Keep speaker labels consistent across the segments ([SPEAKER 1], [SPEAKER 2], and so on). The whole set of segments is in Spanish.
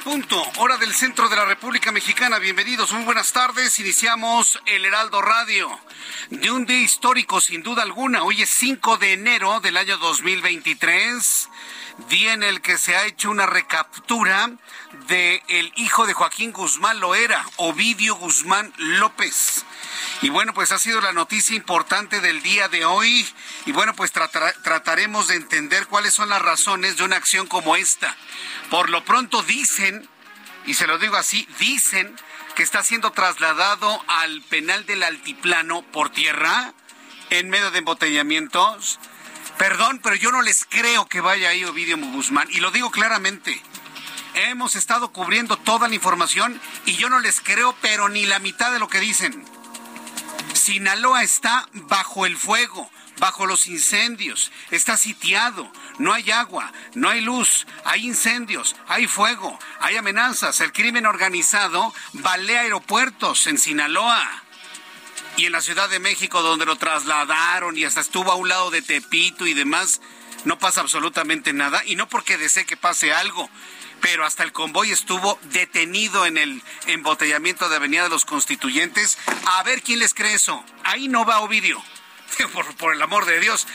[SPEAKER 1] Punto, hora del centro de la República Mexicana. Bienvenidos, muy buenas tardes. Iniciamos el Heraldo Radio de un día histórico, sin duda alguna. Hoy es 5 de enero del año 2023, día en el que se ha hecho una recaptura de el hijo de Joaquín Guzmán Loera, Ovidio Guzmán López. Y bueno, pues ha sido la noticia importante del día de hoy. Y bueno, pues tratar- trataremos de entender cuáles son las razones de una acción como esta. Por lo pronto dicen, y se lo digo así, dicen que está siendo trasladado al penal del altiplano por tierra en medio de embotellamientos. Perdón, pero yo no les creo que vaya ahí Ovidio Guzmán. Y lo digo claramente. Hemos estado cubriendo toda la información y yo no les creo, pero ni la mitad de lo que dicen. Sinaloa está bajo el fuego, bajo los incendios, está sitiado, no hay agua, no hay luz, hay incendios, hay fuego, hay amenazas. El crimen organizado balea aeropuertos en Sinaloa. Y en la Ciudad de México, donde lo trasladaron y hasta estuvo a un lado de Tepito y demás, no pasa absolutamente nada. Y no porque desee que pase algo, pero hasta el convoy estuvo detenido en el embotellamiento de Avenida de los Constituyentes. A ver quién les cree eso. Ahí no va Ovidio. Por, por el amor de Dios.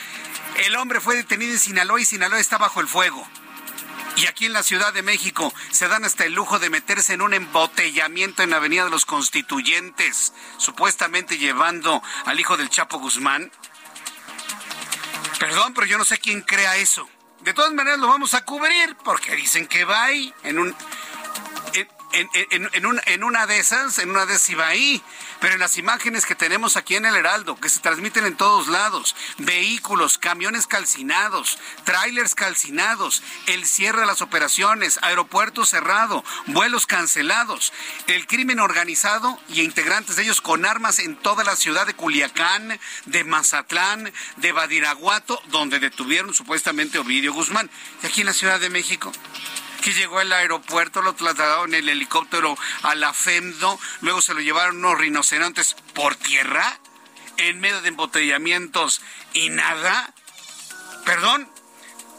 [SPEAKER 1] El hombre fue detenido en Sinaloa y Sinaloa está bajo el fuego. Y aquí en la Ciudad de México se dan hasta el lujo de meterse en un embotellamiento en la Avenida de los Constituyentes, supuestamente llevando al hijo del Chapo Guzmán. Perdón, pero yo no sé quién crea eso. De todas maneras lo vamos a cubrir porque dicen que va ahí en un en, en- en- una, de esas, en una de esas iba ahí, pero en las imágenes que tenemos aquí en el Heraldo, que se transmiten en todos lados, vehículos, camiones calcinados, trailers calcinados, el cierre de las operaciones, aeropuerto cerrado, vuelos cancelados, el crimen organizado y integrantes de ellos con armas en toda la ciudad de Culiacán, de Mazatlán, de Badiraguato, donde detuvieron supuestamente Ovidio Guzmán. Y aquí en la Ciudad de México que llegó al aeropuerto, lo trasladaron en el helicóptero a la FEMDO, luego se lo llevaron unos rinocerontes por tierra, en medio de embotellamientos y nada. Perdón,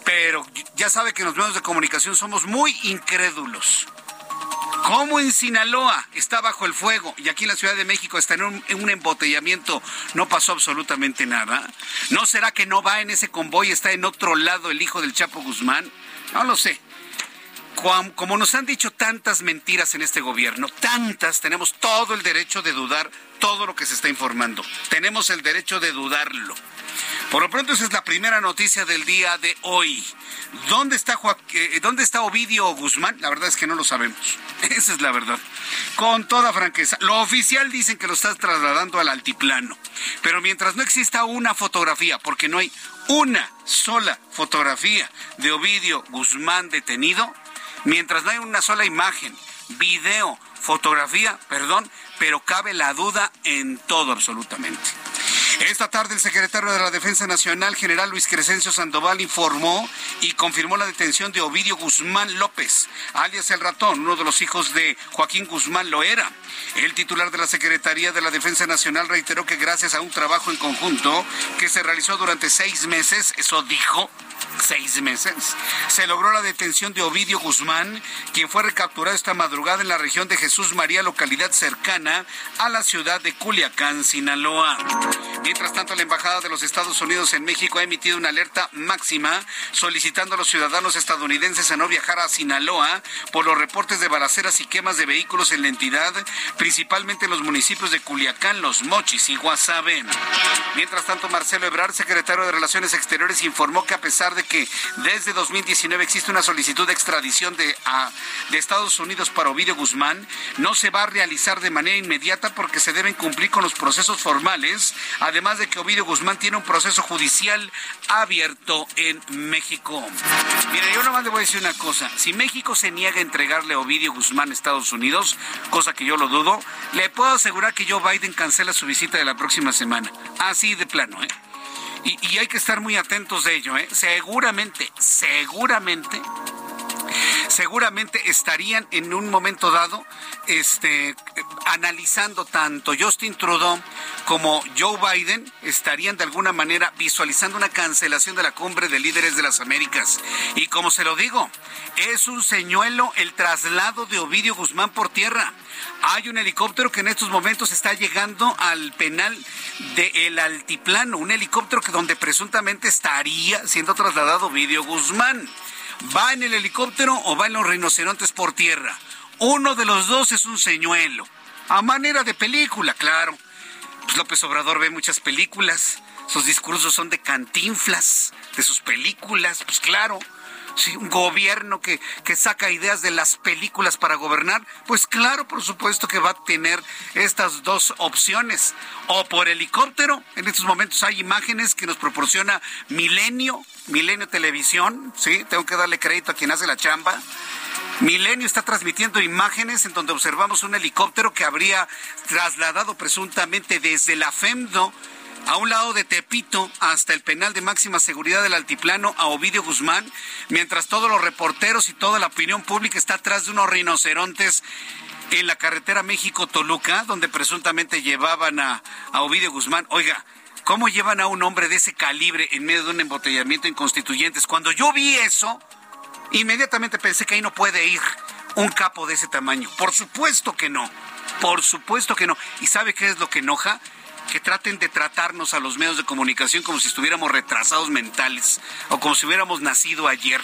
[SPEAKER 1] pero ya sabe que los medios de comunicación somos muy incrédulos. ¿Cómo en Sinaloa está bajo el fuego y aquí en la Ciudad de México está en un, en un embotellamiento? No pasó absolutamente nada. ¿No será que no va en ese convoy, está en otro lado el hijo del Chapo Guzmán? No lo sé. Como nos han dicho tantas mentiras en este gobierno, tantas, tenemos todo el derecho de dudar todo lo que se está informando. Tenemos el derecho de dudarlo. Por lo pronto, esa es la primera noticia del día de hoy. ¿Dónde está, eh, ¿Dónde está Ovidio Guzmán? La verdad es que no lo sabemos. Esa es la verdad. Con toda franqueza. Lo oficial dicen que lo estás trasladando al altiplano. Pero mientras no exista una fotografía, porque no hay una sola fotografía de Ovidio Guzmán detenido, mientras no hay una sola imagen, video, fotografía, perdón, pero cabe la duda en todo absolutamente. Esta tarde el secretario de la Defensa Nacional, general Luis Crescencio Sandoval, informó y confirmó la detención de Ovidio Guzmán López, alias el ratón, uno de los hijos de Joaquín Guzmán Loera. El titular de la Secretaría de la Defensa Nacional reiteró que gracias a un trabajo en conjunto que se realizó durante seis meses, eso dijo, seis meses, se logró la detención de Ovidio Guzmán, quien fue recapturado esta madrugada en la región de Jesús María, localidad cercana a la ciudad de Culiacán, Sinaloa. Mientras tanto, la Embajada de los Estados Unidos en México ha emitido una alerta máxima solicitando a los ciudadanos estadounidenses a no viajar a Sinaloa por los reportes de balaceras y quemas de vehículos en la entidad, principalmente en los municipios de Culiacán, Los Mochis y Guasave. Mientras tanto, Marcelo Ebrard, secretario de Relaciones Exteriores, informó que a pesar de que desde 2019 existe una solicitud de extradición de, de Estados Unidos para Ovidio Guzmán, no se va a realizar de manera inmediata porque se deben cumplir con los procesos formales, además de que Ovidio Guzmán tiene un proceso judicial abierto en México. Mire, yo nomás le voy a decir una cosa, si México se niega a entregarle a Ovidio Guzmán a Estados Unidos, cosa que yo lo dudo, le puedo asegurar que Joe Biden cancela su visita de la próxima semana. Así de plano, ¿eh? Y, hay que estar muy atentos de ello, ¿eh? Seguramente, seguramente seguramente estarían en un momento dado este, analizando tanto Justin Trudeau como Joe Biden, estarían de alguna manera visualizando una cancelación de la cumbre de líderes de las Américas. Y como se lo digo, es un señuelo el traslado de Ovidio Guzmán por tierra. Hay un helicóptero que en estos momentos está llegando al penal del el Altiplano, un helicóptero que donde presuntamente estaría siendo trasladado Ovidio Guzmán. ¿Va en el helicóptero o va en los rinocerontes por tierra? Uno de los dos es un señuelo. A manera de película, claro. Pues López Obrador ve muchas películas. Sus discursos son de cantinflas, de sus películas, pues claro. Sí, un gobierno que, que saca ideas de las películas para gobernar, pues claro, por supuesto que va a tener estas dos opciones. O por helicóptero, en estos momentos hay imágenes que nos proporciona Milenio, Milenio Televisión, sí, tengo que darle crédito a quien hace la chamba. Milenio está transmitiendo imágenes en donde observamos un helicóptero que habría trasladado presuntamente desde la FEMDO a un lado de Tepito hasta el penal de máxima seguridad del altiplano a Ovidio Guzmán, mientras todos los reporteros y toda la opinión pública está atrás de unos rinocerontes en la carretera México-Toluca, donde presuntamente llevaban a, Ovidio Guzmán. Oiga, ¿cómo llevan a un hombre de ese calibre en medio de un embotellamiento en constituyentes? Cuando yo vi eso, inmediatamente pensé que ahí no puede ir un capo de ese tamaño. Por supuesto que no. Por supuesto que no. ¿Y sabe qué es lo que enoja? Que traten de tratarnos a los medios de comunicación como si estuviéramos retrasados mentales o como si hubiéramos nacido ayer.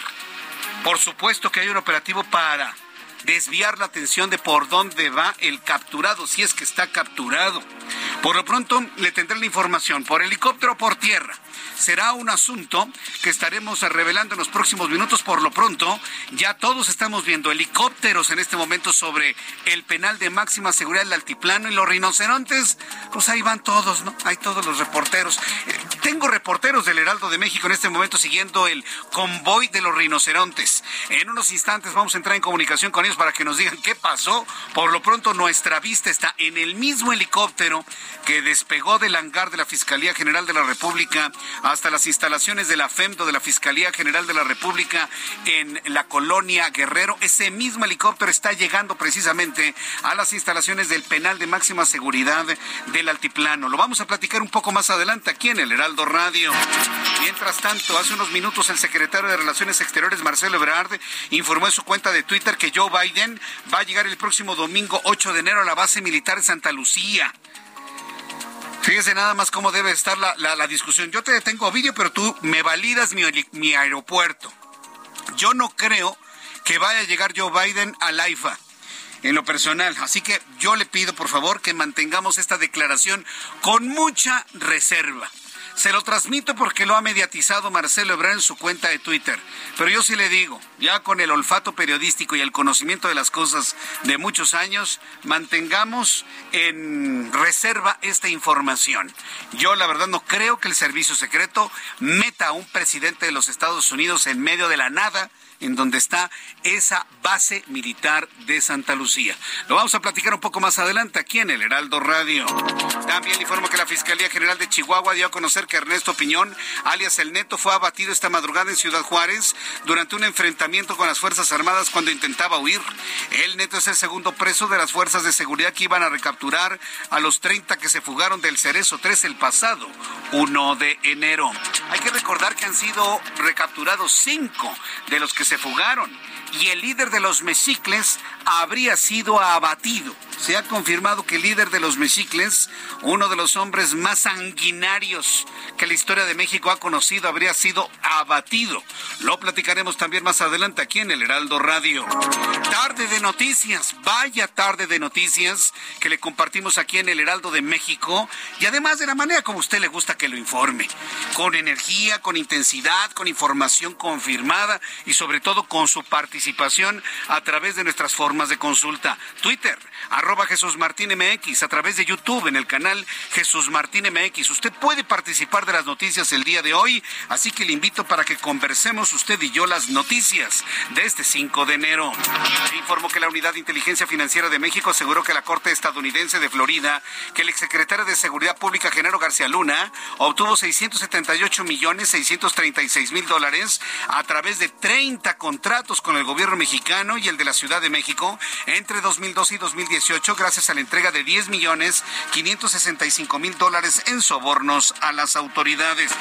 [SPEAKER 1] Por supuesto que hay un operativo para desviar la atención de por dónde va el capturado, si es que está capturado. Por lo pronto le tendré la información por helicóptero o por tierra será un asunto que estaremos revelando en los próximos minutos. Por lo pronto, ya todos estamos viendo helicópteros en este momento sobre el penal de máxima seguridad del altiplano y los rinocerontes, pues ahí van todos, ¿no? Hay todos los reporteros. Eh, tengo reporteros del Heraldo de México en este momento siguiendo el convoy de los rinocerontes. En unos instantes vamos a entrar en comunicación con ellos para que nos digan qué pasó. Por lo pronto, nuestra vista está en el mismo helicóptero que despegó del hangar de la Fiscalía General de la República hasta las instalaciones de la FEMDO de la Fiscalía General de la República en la colonia Guerrero. Ese mismo helicóptero está llegando precisamente a las instalaciones del penal de máxima seguridad del Altiplano. Lo vamos a platicar un poco más adelante aquí en el Heraldo Radio. Mientras tanto, hace unos minutos el secretario de Relaciones Exteriores, Marcelo Ebrard, informó en su cuenta de Twitter que Joe Biden va a llegar el próximo domingo 8 de enero a la base militar de Santa Lucía. Fíjese nada más cómo debe estar la, discusión. Yo te detengo vídeo, pero tú me validas mi, mi aeropuerto. Yo no creo que vaya a llegar Joe Biden al AIFA en lo personal. Así que yo le pido, por favor, que mantengamos esta declaración con mucha reserva. Se lo transmito porque lo ha mediatizado Marcelo Ebrard en su cuenta de Twitter. Pero yo sí le digo, ya con el olfato periodístico y el conocimiento de las cosas de muchos años, mantengamos en reserva esta información. Yo la verdad no creo que el servicio secreto meta a un presidente de los Estados Unidos en medio de la nada en donde está esa base militar de Santa Lucía. Lo vamos a platicar un poco más adelante aquí en el Heraldo Radio. También informo que la Fiscalía General de Chihuahua dio a conocer que Ernesto Piñón, alias El Neto, fue abatido esta madrugada en Ciudad Juárez durante un enfrentamiento con las Fuerzas Armadas cuando intentaba huir. El Neto es el segundo preso de las fuerzas de seguridad que iban a recapturar a los 30 que se fugaron del Cerezo 3 el pasado 1 de enero. Hay que recordar que han sido recapturados cinco de los que se fugaron y el líder de los mexicles habría sido abatido. Se ha confirmado que el líder de los mexicles, uno de los hombres más sanguinarios que la historia de México ha conocido, habría sido abatido. Lo platicaremos también más adelante aquí en el Heraldo Radio. Tarde de noticias, vaya tarde de noticias que le compartimos aquí en el Heraldo de México y además de la manera como usted le gusta que lo informe, con energía, con intensidad, con información confirmada y sobre todo con su participación a través de nuestras formas de consulta. Twitter, arroba Jesús Martín MX, a través de YouTube en el canal Jesús Martín MX. Usted puede participar de las noticias el día de hoy, así que le invito para que conversemos usted y yo las noticias de este 5 de enero. informó que la Unidad de Inteligencia Financiera de México aseguró que la Corte estadounidense de Florida, que el exsecretario de Seguridad Pública, Genaro García Luna, obtuvo 678 millones 636 mil dólares a través de 30 contratos con el gobierno mexicano y el de la Ciudad de México entre 2012 y 2018 gracias a la entrega de 10 millones 565 mil dólares en sobornos a las autoridades.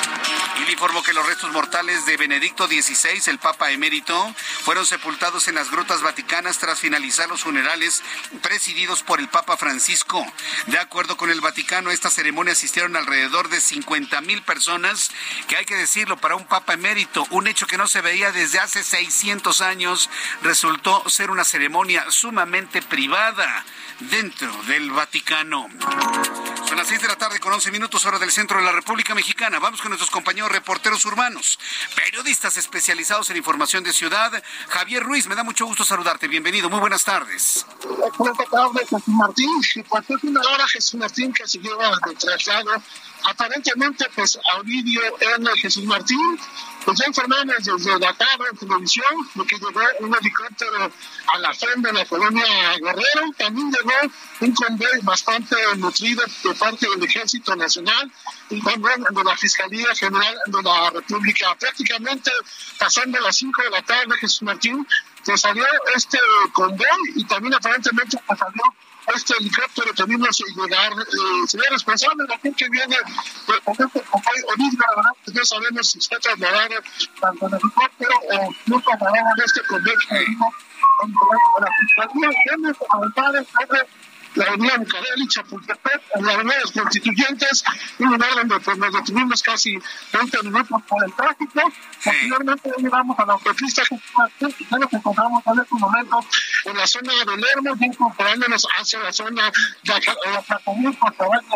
[SPEAKER 1] Y le informó que los restos mortales de Benedicto XVI, el Papa emérito, fueron sepultados en las grutas vaticanas tras finalizar los funerales presididos por el Papa Francisco. De acuerdo con el Vaticano, esta ceremonia asistieron alrededor de 50 mil personas, que hay que decirlo, para un Papa emérito, un hecho que no se veía desde hace 600 años, resultó ser una ceremonia sumamente privada dentro del Vaticano. Son las 6 de la tarde con 11 minutos hora del centro de la República Mexicana. Vamos con nuestros compañeros reporteros urbanos, periodistas especializados en información de ciudad. Javier Ruiz, me da mucho gusto saludarte. Bienvenido, muy buenas tardes.
[SPEAKER 2] Buenas tardes, Jesús Martín. Pues es una hora, Jesús Martín, que se lleva de traslado. Aparentemente, pues, a Ovidio en Jesús Martín pues ya informaron desde la tarde en televisión de que llegó un helicóptero a la frente de la colonia Guerrero. También llegó un convoy bastante nutrido de parte del Ejército Nacional y también de la Fiscalía General de la República. Prácticamente pasando las 5 de la tarde, Jesús Martín, se salió este convoy y también aparentemente salió este helicóptero que vimos llegar, eh, sería responsable de aquel que viene de este Origen, la verdad, que no sabemos si está trasladado tanto en helicóptero o no trasladado de este vimos en la Fiscalía. Déjenme comentar sobre la avenida Bucareli, Chapultepec, en la avenida de los Constituyentes, un lugar donde pues, nos detuvimos casi 20 minutos por el tráfico. Posteriormente llegamos a la autopista ya nos encontramos en este momento en la zona de Lermo, ya incorporándonos hacia la zona de Acapulco,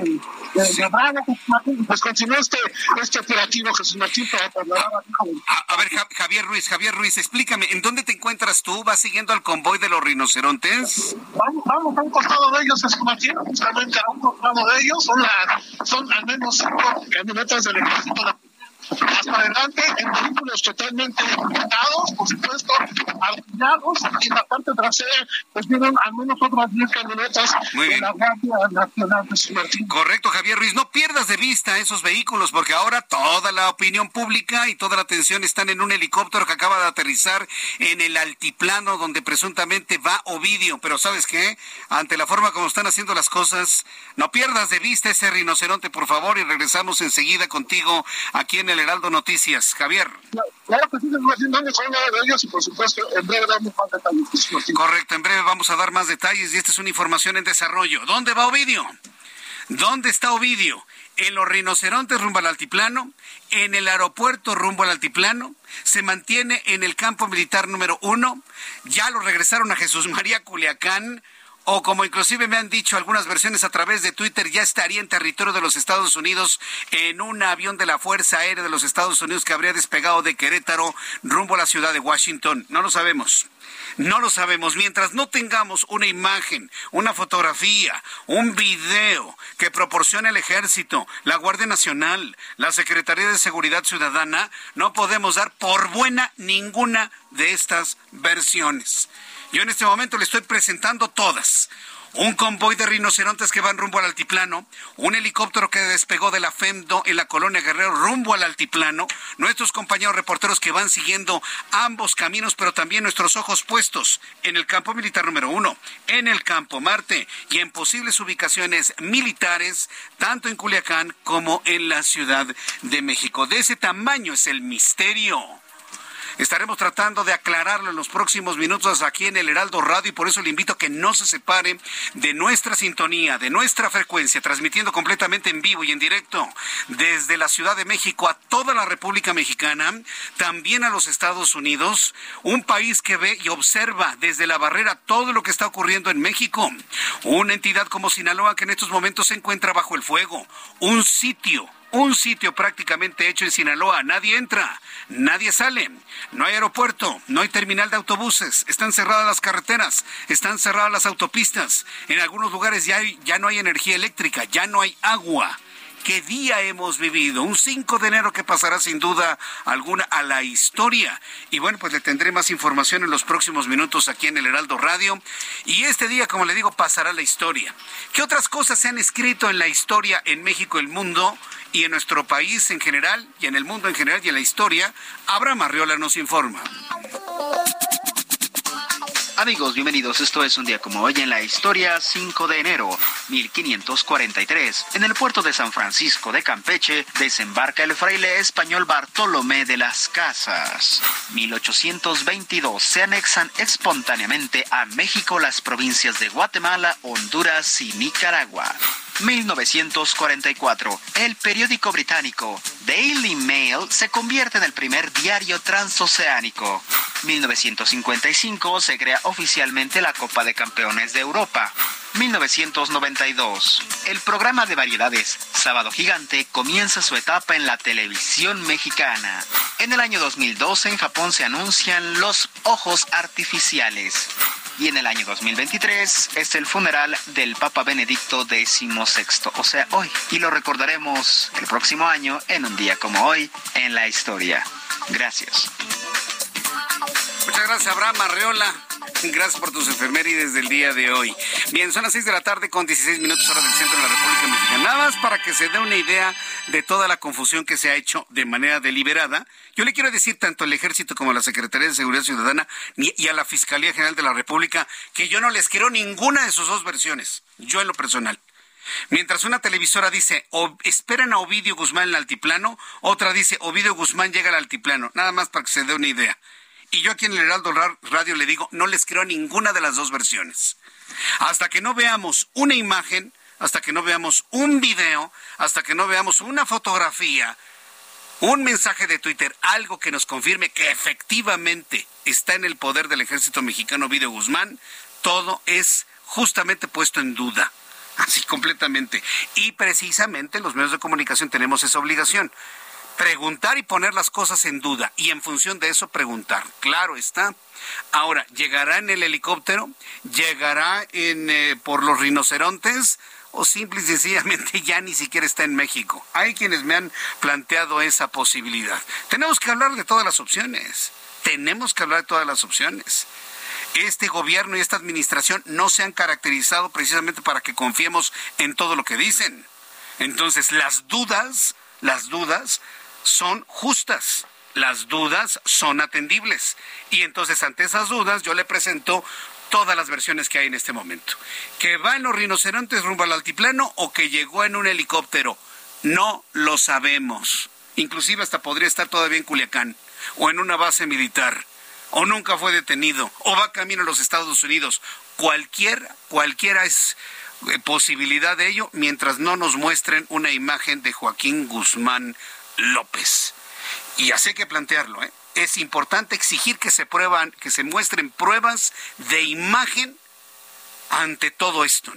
[SPEAKER 2] de, de, de Bravo, pues continúa este, este operativo, Jesús Martín, para trasladar
[SPEAKER 1] a, a ver, Javier Ruiz, Javier Ruiz, explícame, ¿en dónde te encuentras tú? ¿Vas siguiendo al convoy de los rinocerontes?
[SPEAKER 2] Vamos, vamos a un costado de ellos, Martín, justamente a un de ellos, son, la, son al menos cinco camionetas del ejército hasta adelante en vehículos totalmente blindados, por supuesto, alquilados, y en la parte trasera pues vienen al menos otras 10 camionetas de la Guardia Nacional de San Martín.
[SPEAKER 1] Correcto, Javier Ruiz, no pierdas de vista esos vehículos porque ahora toda la opinión pública y toda la atención están en un helicóptero que acaba de aterrizar en el altiplano donde presuntamente va Ovidio, pero ¿sabes qué? Ante la forma como están haciendo las cosas, no pierdas de vista ese rinoceronte, por favor, y regresamos enseguida contigo aquí en el Heraldo Noticias. Javier.
[SPEAKER 2] Claro que sí, de ellos y por supuesto en breve damos más detalles.
[SPEAKER 1] Correcto, en breve vamos a dar más detalles y esta es una información en desarrollo. ¿Dónde va Ovidio? ¿Dónde está Ovidio? En los rinocerontes rumbo al altiplano, en el aeropuerto rumbo al altiplano, se mantiene en el campo militar número uno, ya lo regresaron a Jesús María Culiacán, o como inclusive me han dicho algunas versiones a través de Twitter, ya estaría en territorio de los Estados Unidos en un avión de la Fuerza Aérea de los Estados Unidos que habría despegado de Querétaro rumbo a la ciudad de Washington. No lo sabemos. No lo sabemos. Mientras no tengamos una imagen, una fotografía, un video que proporcione el Ejército, la Guardia Nacional, la Secretaría de Seguridad Ciudadana, no podemos dar por buena ninguna de estas versiones. Yo en este momento le estoy presentando todas un convoy de rinocerontes que van rumbo al altiplano, un helicóptero que despegó de la FEMDO en la colonia Guerrero rumbo al altiplano, nuestros compañeros reporteros que van siguiendo ambos caminos, pero también nuestros ojos puestos en el campo militar número uno, en el campo Marte y en posibles ubicaciones militares, tanto en Culiacán como en la Ciudad de México. De ese tamaño es el misterio. Estaremos tratando de aclararlo en los próximos minutos aquí en el Heraldo Radio y por eso le invito a que no se separe de nuestra sintonía, de nuestra frecuencia, transmitiendo completamente en vivo y en directo desde la Ciudad de México a toda la República Mexicana, también a los Estados Unidos, un país que ve y observa desde la barrera todo lo que está ocurriendo en México, una entidad como Sinaloa que en estos momentos se encuentra bajo el fuego, un sitio un sitio prácticamente hecho en Sinaloa. Nadie entra, nadie sale, no hay aeropuerto, no hay terminal de autobuses, están cerradas las carreteras, están cerradas las autopistas. En algunos lugares ya, ya no hay energía eléctrica, ya no hay agua qué día hemos vivido. Un 5 de enero que pasará sin duda alguna a la historia. Y bueno, pues le tendré más información en los próximos minutos aquí en el Heraldo Radio. Y este día, como le digo, pasará la historia. ¿Qué otras cosas se han escrito en la historia en México, el mundo y en nuestro país en general y en el mundo en general y en la historia? Abraham Arriola nos informa.
[SPEAKER 3] Amigos, bienvenidos. Esto es un día como hoy en la historia, 5 de enero 1543. En el puerto de San Francisco de Campeche desembarca el fraile español Bartolomé de las Casas. 1822 se anexan espontáneamente a México las provincias de Guatemala, Honduras y Nicaragua. 1944, el periódico británico Daily Mail se convierte en el primer diario transoceánico. 1955 se crea oficialmente la Copa de Campeones de Europa. 1992. El programa de variedades Sábado Gigante comienza su etapa en la televisión mexicana. En el año 2012 en Japón se anuncian los ojos artificiales. Y en el año 2023 es el funeral del Papa Benedicto XVI, o sea, hoy. Y lo recordaremos el próximo año en un día como hoy en la historia. Gracias.
[SPEAKER 1] Muchas gracias, Abraham Arreola. Gracias por tus efemérides del día de hoy. Bien, son las 6 de la tarde con 16 minutos hora del centro de la República Mexicana. Nada más para que se dé una idea de toda la confusión que se ha hecho de manera deliberada. Yo le quiero decir tanto al Ejército como a la Secretaría de Seguridad Ciudadana y a la Fiscalía General de la República que yo no les quiero ninguna de sus dos versiones. Yo en lo personal. Mientras una televisora dice, esperan a Ovidio Guzmán en el altiplano, otra dice, Ovidio Guzmán llega al altiplano. Nada más para que se dé una idea. Y yo aquí en el Heraldo Radio le digo, no les creo ninguna de las dos versiones. Hasta que no veamos una imagen, hasta que no veamos un video, hasta que no veamos una fotografía, un mensaje de Twitter, algo que nos confirme que efectivamente está en el poder del ejército mexicano Video Guzmán, todo es justamente puesto en duda. Así completamente. Y precisamente los medios de comunicación tenemos esa obligación preguntar y poner las cosas en duda y en función de eso preguntar. Claro está. Ahora, ¿llegará en el helicóptero? ¿Llegará en, eh, por los rinocerontes? ¿O simple y sencillamente ya ni siquiera está en México? Hay quienes me han planteado esa posibilidad. Tenemos que hablar de todas las opciones. Tenemos que hablar de todas las opciones este gobierno y esta administración no se han caracterizado precisamente para que confiemos en todo lo que dicen. Entonces, las dudas, las dudas son justas. Las dudas son atendibles. Y entonces ante esas dudas yo le presento todas las versiones que hay en este momento. Que va en los rinocerontes rumbo al altiplano o que llegó en un helicóptero. No lo sabemos. Inclusive hasta podría estar todavía en Culiacán o en una base militar o nunca fue detenido o va camino a los Estados Unidos. Cualquier, cualquiera es eh, posibilidad de ello mientras no nos muestren una imagen de Joaquín Guzmán López. Y así hay que plantearlo, ¿eh? Es importante exigir que se prueban, que se muestren pruebas de imagen ante todo esto?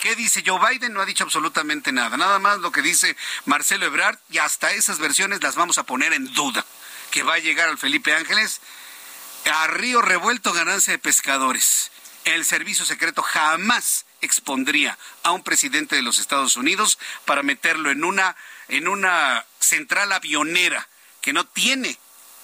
[SPEAKER 1] ¿Qué dice Joe Biden? No ha dicho absolutamente nada. Nada más lo que dice Marcelo Ebrard y hasta esas versiones las vamos a poner en duda. Que va a llegar al Felipe Ángeles a río revuelto ganancia de pescadores. El servicio secreto jamás expondría a un presidente de los Estados Unidos para meterlo en una, en una central avionera que no tiene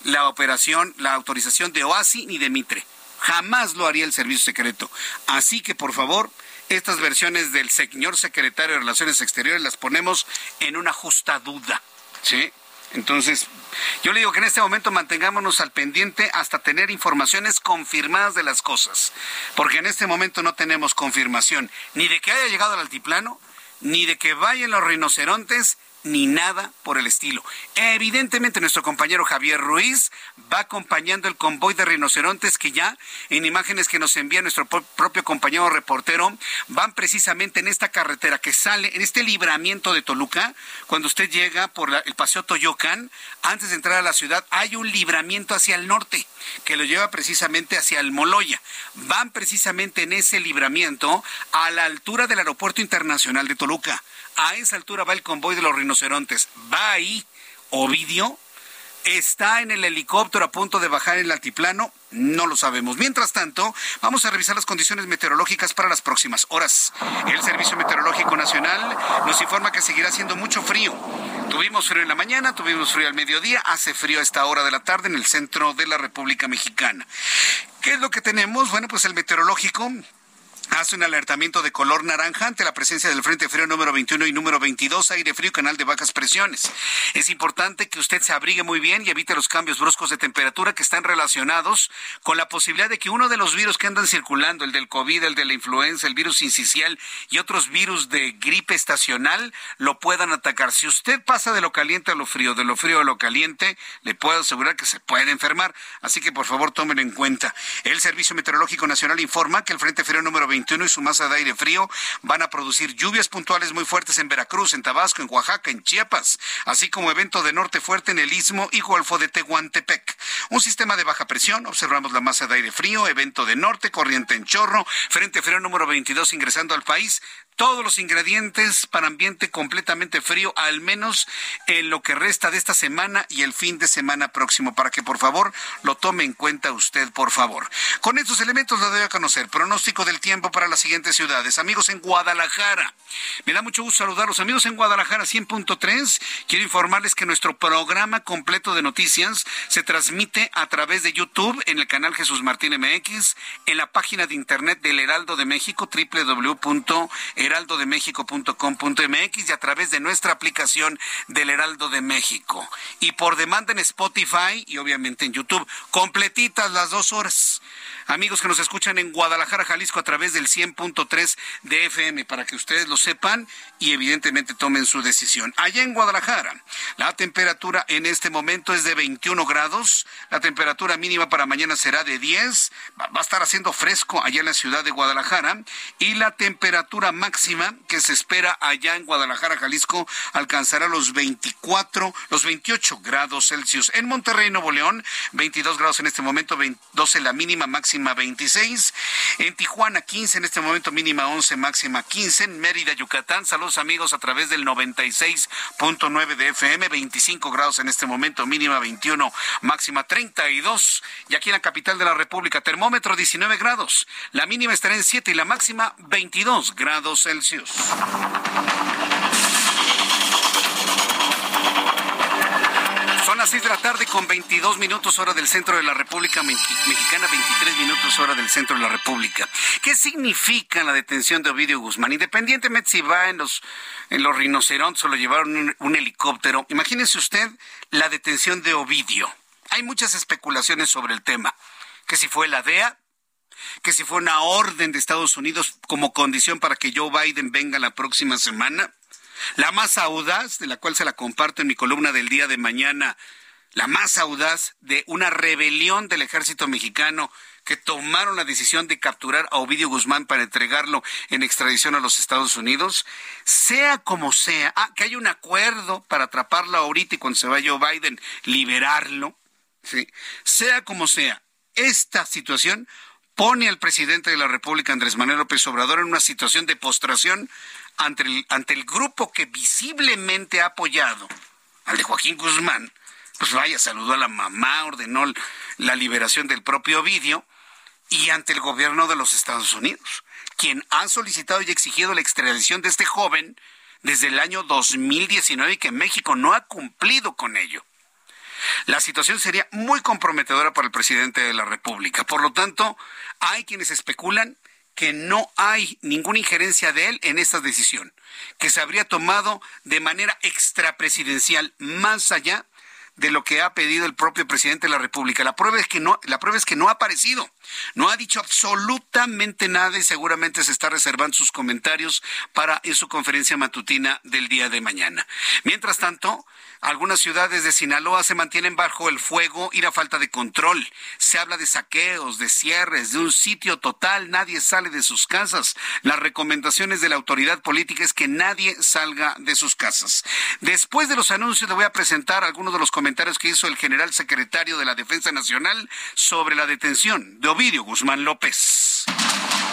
[SPEAKER 1] la operación, la autorización de OASI ni de Mitre. Jamás lo haría el servicio secreto. Así que, por favor, estas versiones del señor secretario de Relaciones Exteriores las ponemos en una justa duda. ¿Sí? Entonces, yo le digo que en este momento mantengámonos al pendiente hasta tener informaciones confirmadas de las cosas, porque en este momento no tenemos confirmación ni de que haya llegado al altiplano, ni de que vayan los rinocerontes, ni nada por el estilo. Evidentemente nuestro compañero Javier Ruiz va acompañando el convoy de rinocerontes que ya en imágenes que nos envía nuestro propio compañero reportero van precisamente en esta carretera que sale en este libramiento de Toluca cuando usted llega por el paseo Toyocan antes de entrar a la ciudad hay un libramiento hacia el norte que lo lleva precisamente hacia el Moloya. Van precisamente en ese libramiento a la altura del aeropuerto internacional de Toluca a esa altura va el convoy de los rinocerontes. Va ahí Ovidio. ¿Está en el helicóptero a punto de bajar en el altiplano? No lo sabemos. Mientras tanto, vamos a revisar las condiciones meteorológicas para las próximas horas. El Servicio Meteorológico Nacional nos informa que seguirá haciendo mucho frío. Tuvimos frío en la mañana, tuvimos frío al mediodía, hace frío a esta hora de la tarde en el centro de la República Mexicana. ¿Qué es lo que tenemos? Bueno, pues el meteorológico hace un alertamiento de color naranja ante la presencia del Frente Frío número 21 y número 22, aire frío, canal de bajas presiones. Es importante que usted se abrigue muy bien y evite los cambios bruscos de temperatura que están relacionados con la posibilidad de que uno de los virus que andan circulando, el del COVID, el de la influenza, el virus incisional y otros virus de gripe estacional, lo puedan atacar. Si usted pasa de lo caliente a lo frío, de lo frío a lo caliente, le puedo asegurar que se puede enfermar. Así que por favor tómenlo en cuenta. El Servicio Meteorológico Nacional informa que el Frente Frío número 21 y su masa de aire frío van a producir lluvias puntuales muy fuertes en Veracruz, en Tabasco, en Oaxaca, en Chiapas, así como evento de norte fuerte en el istmo y golfo de Tehuantepec. Un sistema de baja presión, observamos la masa de aire frío, evento de norte, corriente en chorro, frente frío número 22 ingresando al país, todos los ingredientes para ambiente completamente frío, al menos en lo que resta de esta semana y el fin de semana próximo, para que por favor lo tome en cuenta usted, por favor. Con estos elementos lo doy a conocer. Pronóstico del tiempo para las siguientes ciudades. Amigos en Guadalajara, me da mucho gusto saludarlos. Amigos en Guadalajara 100.3, quiero informarles que nuestro programa completo de noticias se transmite a través de YouTube en el canal Jesús Martín MX, en la página de internet del Heraldo de México, www heraldodemexico.com.mx y a través de nuestra aplicación del Heraldo de México. Y por demanda en Spotify y obviamente en YouTube, completitas las dos horas. Amigos que nos escuchan en Guadalajara, Jalisco, a través del 100.3 de FM, para que ustedes lo sepan y evidentemente tomen su decisión. Allá en Guadalajara, la temperatura en este momento es de 21 grados, la temperatura mínima para mañana será de 10, va a estar haciendo fresco allá en la ciudad de Guadalajara y la temperatura máxima que se espera allá en Guadalajara, Jalisco, alcanzará los 24, los 28 grados Celsius. En Monterrey, Nuevo León, 22 grados en este momento, 12 la mínima máxima máxima 26. En Tijuana 15, en este momento mínima 11, máxima 15. En Mérida, Yucatán, amigos a través del 96.9 de FM, 25 grados en este momento, mínima 21, máxima 32. Y aquí en la capital de la República, termómetro 19 grados. La mínima estará en 7 y la máxima 22 grados Celsius. Las 6 de la tarde con 22 minutos hora del centro de la República Mexicana, 23 minutos hora del centro de la República. ¿Qué significa la detención de Ovidio Guzmán? Independientemente si va en los, en los rinocerontes o lo llevaron un, un helicóptero, imagínese usted la detención de Ovidio. Hay muchas especulaciones sobre el tema. Que si fue la DEA, que si fue una orden de Estados Unidos como condición para que Joe Biden venga la próxima semana, la más audaz, de la cual se la comparto en mi columna del día de mañana, la más audaz de una rebelión del ejército mexicano que tomaron la decisión de capturar a Ovidio Guzmán para entregarlo en extradición a los Estados Unidos, sea como sea, ah, que hay un acuerdo para atraparlo ahorita y cuando se vaya Biden liberarlo, ¿sí? sea como sea, esta situación pone al presidente de la República, Andrés Manuel López Obrador, en una situación de postración ante el, ante el grupo que visiblemente ha apoyado al de Joaquín Guzmán, pues vaya, saludó a la mamá, ordenó la liberación del propio Ovidio, y ante el gobierno de los Estados Unidos, quien ha solicitado y exigido la extradición de este joven desde el año 2019 y que México no ha cumplido con ello. La situación sería muy comprometedora para el presidente de la República. Por lo tanto, hay quienes especulan que no hay ninguna injerencia de él en esta decisión, que se habría tomado de manera extrapresidencial, más allá de lo que ha pedido el propio presidente de la República. La prueba es que no, la prueba es que no ha aparecido, no ha dicho absolutamente nada y seguramente se está reservando sus comentarios para en su conferencia matutina del día de mañana. Mientras tanto, algunas ciudades de Sinaloa se mantienen bajo el fuego y la falta de control. Se habla de saqueos, de cierres, de un sitio total. Nadie sale de sus casas. Las recomendaciones de la autoridad política es que nadie salga de sus casas. Después de los anuncios le voy a presentar algunos de los comentarios que hizo el general secretario de la Defensa Nacional sobre la detención de Ovidio Guzmán López.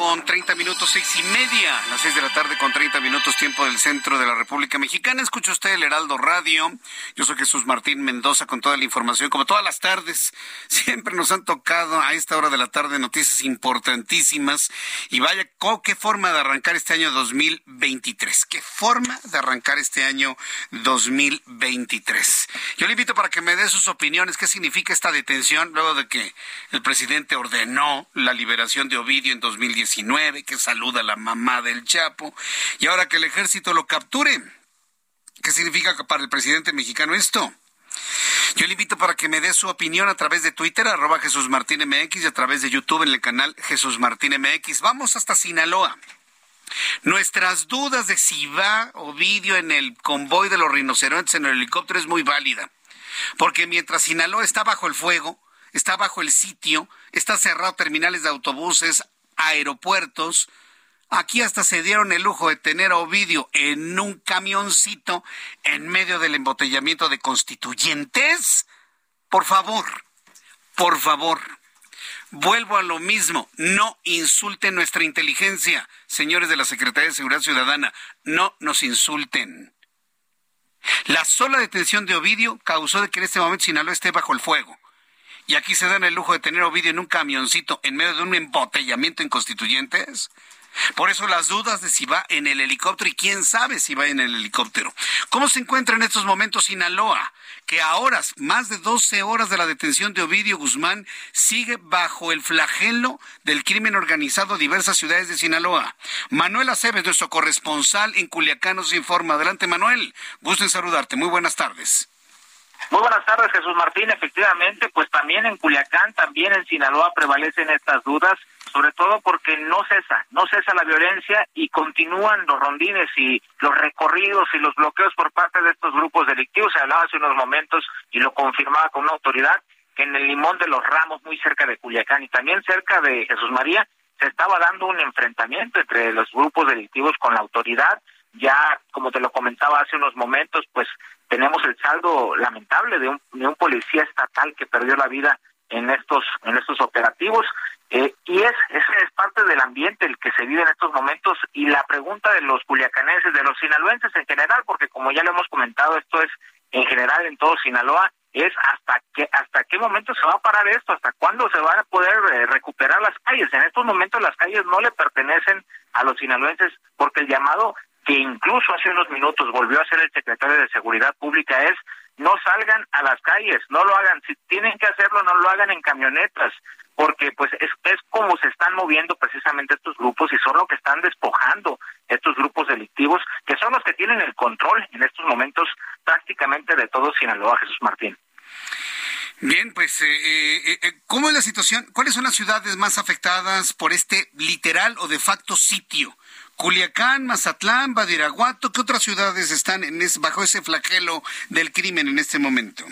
[SPEAKER 1] Con 30 minutos, seis y media, las seis de la tarde con 30 minutos, tiempo del centro de la República Mexicana. Escucha usted el Heraldo Radio. Yo soy Jesús Martín Mendoza con toda la información. Como todas las tardes, siempre nos han tocado a esta hora de la tarde noticias importantísimas. Y vaya, qué forma de arrancar este año 2023. Qué forma de arrancar este año 2023. Yo le invito para que me dé sus opiniones. ¿Qué significa esta detención luego de que el presidente ordenó la liberación de Ovidio en 2019, que saluda a la mamá del Chapo, y ahora que el ejército lo capture. ¿Qué significa para el presidente mexicano esto? Yo le invito para que me dé su opinión a través de Twitter, arroba Jesús Martín MX, y a través de YouTube en el canal Jesús Martín MX. Vamos hasta Sinaloa. Nuestras dudas de si va Ovidio en el convoy de los rinocerontes en el helicóptero es muy válida. Porque mientras Sinaloa está bajo el fuego, está bajo el sitio, está cerrado terminales de autobuses, aeropuertos. Aquí hasta se dieron el lujo de tener a Ovidio en un camioncito en medio del embotellamiento de constituyentes. Por favor, por favor, vuelvo a lo mismo. No insulten nuestra inteligencia, señores de la Secretaría de Seguridad Ciudadana. No nos insulten. La sola detención de Ovidio causó de que en este momento Sinaloa esté bajo el fuego y aquí se dan el lujo de tener a Ovidio en un camioncito en medio de un embotellamiento en constituyentes. Por eso las dudas de si va en el helicóptero y quién sabe si va en el helicóptero. ¿Cómo se encuentra en estos momentos Sinaloa? Que a horas, más de 12 horas de la detención de Ovidio Guzmán, sigue bajo el flagelo del crimen organizado en diversas ciudades de Sinaloa. Manuel Aceves, nuestro corresponsal en Culiacán, nos informa. Adelante, Manuel. Gusto en saludarte. Muy buenas tardes.
[SPEAKER 4] Muy buenas tardes, Jesús Martín. Efectivamente, pues también en Culiacán, también en Sinaloa prevalecen estas dudas, sobre todo porque no cesa, no cesa la violencia y continúan los rondines y los recorridos y los bloqueos por parte de estos grupos delictivos. Se hablaba hace unos momentos y lo confirmaba con una autoridad que en el Limón de los Ramos, muy cerca de Culiacán y también cerca de Jesús María, se estaba dando un enfrentamiento entre los grupos delictivos con la autoridad. Ya, como te lo comentaba hace unos momentos, pues tenemos el saldo lamentable de un, de un policía estatal que perdió la vida en estos en estos operativos. Eh, y es ese es parte del ambiente el que se vive en estos momentos. Y la pregunta de los culiacanenses de los sinaloenses en general porque como ya lo hemos comentado esto es en general en todo Sinaloa es hasta qué hasta qué momento se va a parar esto hasta cuándo se van a poder eh, recuperar las calles. En estos momentos las calles no le pertenecen a los sinaloenses porque el llamado que incluso hace unos minutos volvió a ser el secretario de Seguridad Pública, es no salgan a las calles, no lo hagan, si tienen que hacerlo, no lo hagan en camionetas, porque pues es, es como se están moviendo precisamente estos grupos y son lo que están despojando estos grupos delictivos, que son los que tienen el control en estos momentos prácticamente de todo Sinaloa, Jesús Martín.
[SPEAKER 1] Bien, pues, eh, eh, eh, ¿cómo es la situación? ¿Cuáles son las ciudades más afectadas por este literal o de facto sitio? Culiacán, Mazatlán, Badiraguato, ¿qué otras ciudades están en bajo ese flagelo del crimen en este momento?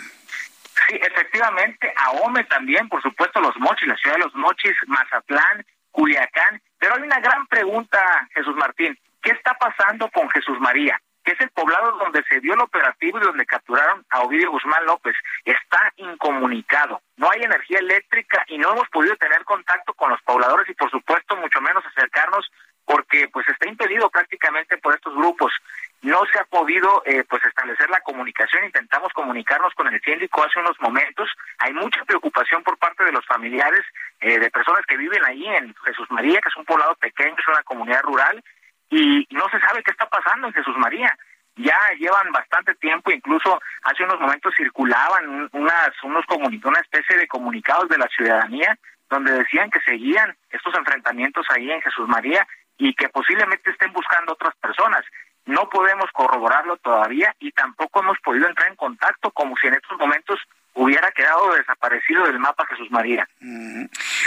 [SPEAKER 4] Sí, efectivamente, Ahome también, por supuesto, los Mochis, la ciudad de los Mochis, Mazatlán, Culiacán. Pero hay una gran pregunta, Jesús Martín. ¿Qué está pasando con Jesús María? que es el poblado donde se dio el operativo y donde capturaron a Ovidio Guzmán López, está incomunicado. No hay energía eléctrica y no hemos podido tener contacto con los pobladores y por supuesto mucho menos acercarnos porque pues está impedido prácticamente por estos grupos. No se ha podido eh, pues establecer la comunicación, intentamos comunicarnos con el síndico hace unos momentos. Hay mucha preocupación por parte de los familiares eh, de personas que viven ahí en Jesús María, que es un poblado pequeño, es una comunidad rural, y no se sabe qué está pasando en Jesús María. Ya llevan bastante tiempo, incluso hace unos momentos circulaban unas, unos una especie de comunicados de la ciudadanía donde decían que seguían estos enfrentamientos ahí en Jesús María y que posiblemente estén buscando otras personas. No podemos corroborarlo todavía y tampoco hemos podido entrar en contacto como si en estos momentos hubiera quedado desaparecido del mapa Jesús María.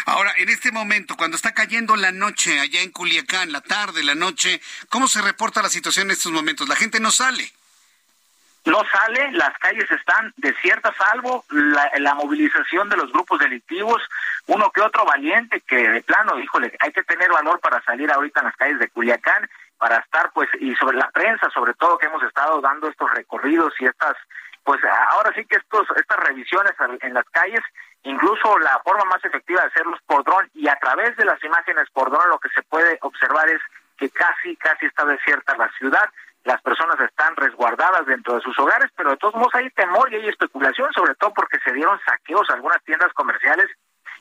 [SPEAKER 1] Ahora, en este momento, cuando está cayendo la noche allá en Culiacán, la tarde, la noche, ¿cómo se reporta la situación en estos momentos? ¿La gente no sale?
[SPEAKER 4] No sale, las calles están desiertas, salvo la, movilización de los grupos delictivos, uno que otro valiente que de plano, híjole, hay que tener valor para salir ahorita en las calles de Culiacán, para estar pues, y sobre la prensa sobre todo que hemos estado dando estos recorridos y estas, pues ahora sí que estos, estas revisiones en las calles, incluso la forma más efectiva de hacerlos por dron y a través de las imágenes por dron lo que se puede observar es que casi, casi está desierta la ciudad las personas están resguardadas dentro de sus hogares, pero de todos modos hay temor y hay especulación, sobre todo porque se dieron saqueos a algunas tiendas comerciales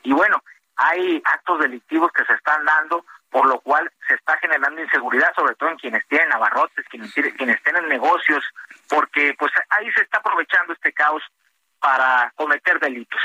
[SPEAKER 4] y bueno, hay actos delictivos que se están dando, por lo cual se está generando inseguridad, sobre todo en quienes tienen abarrotes, quienes, quienes tienen negocios, porque pues ahí se está aprovechando este caos para cometer delitos.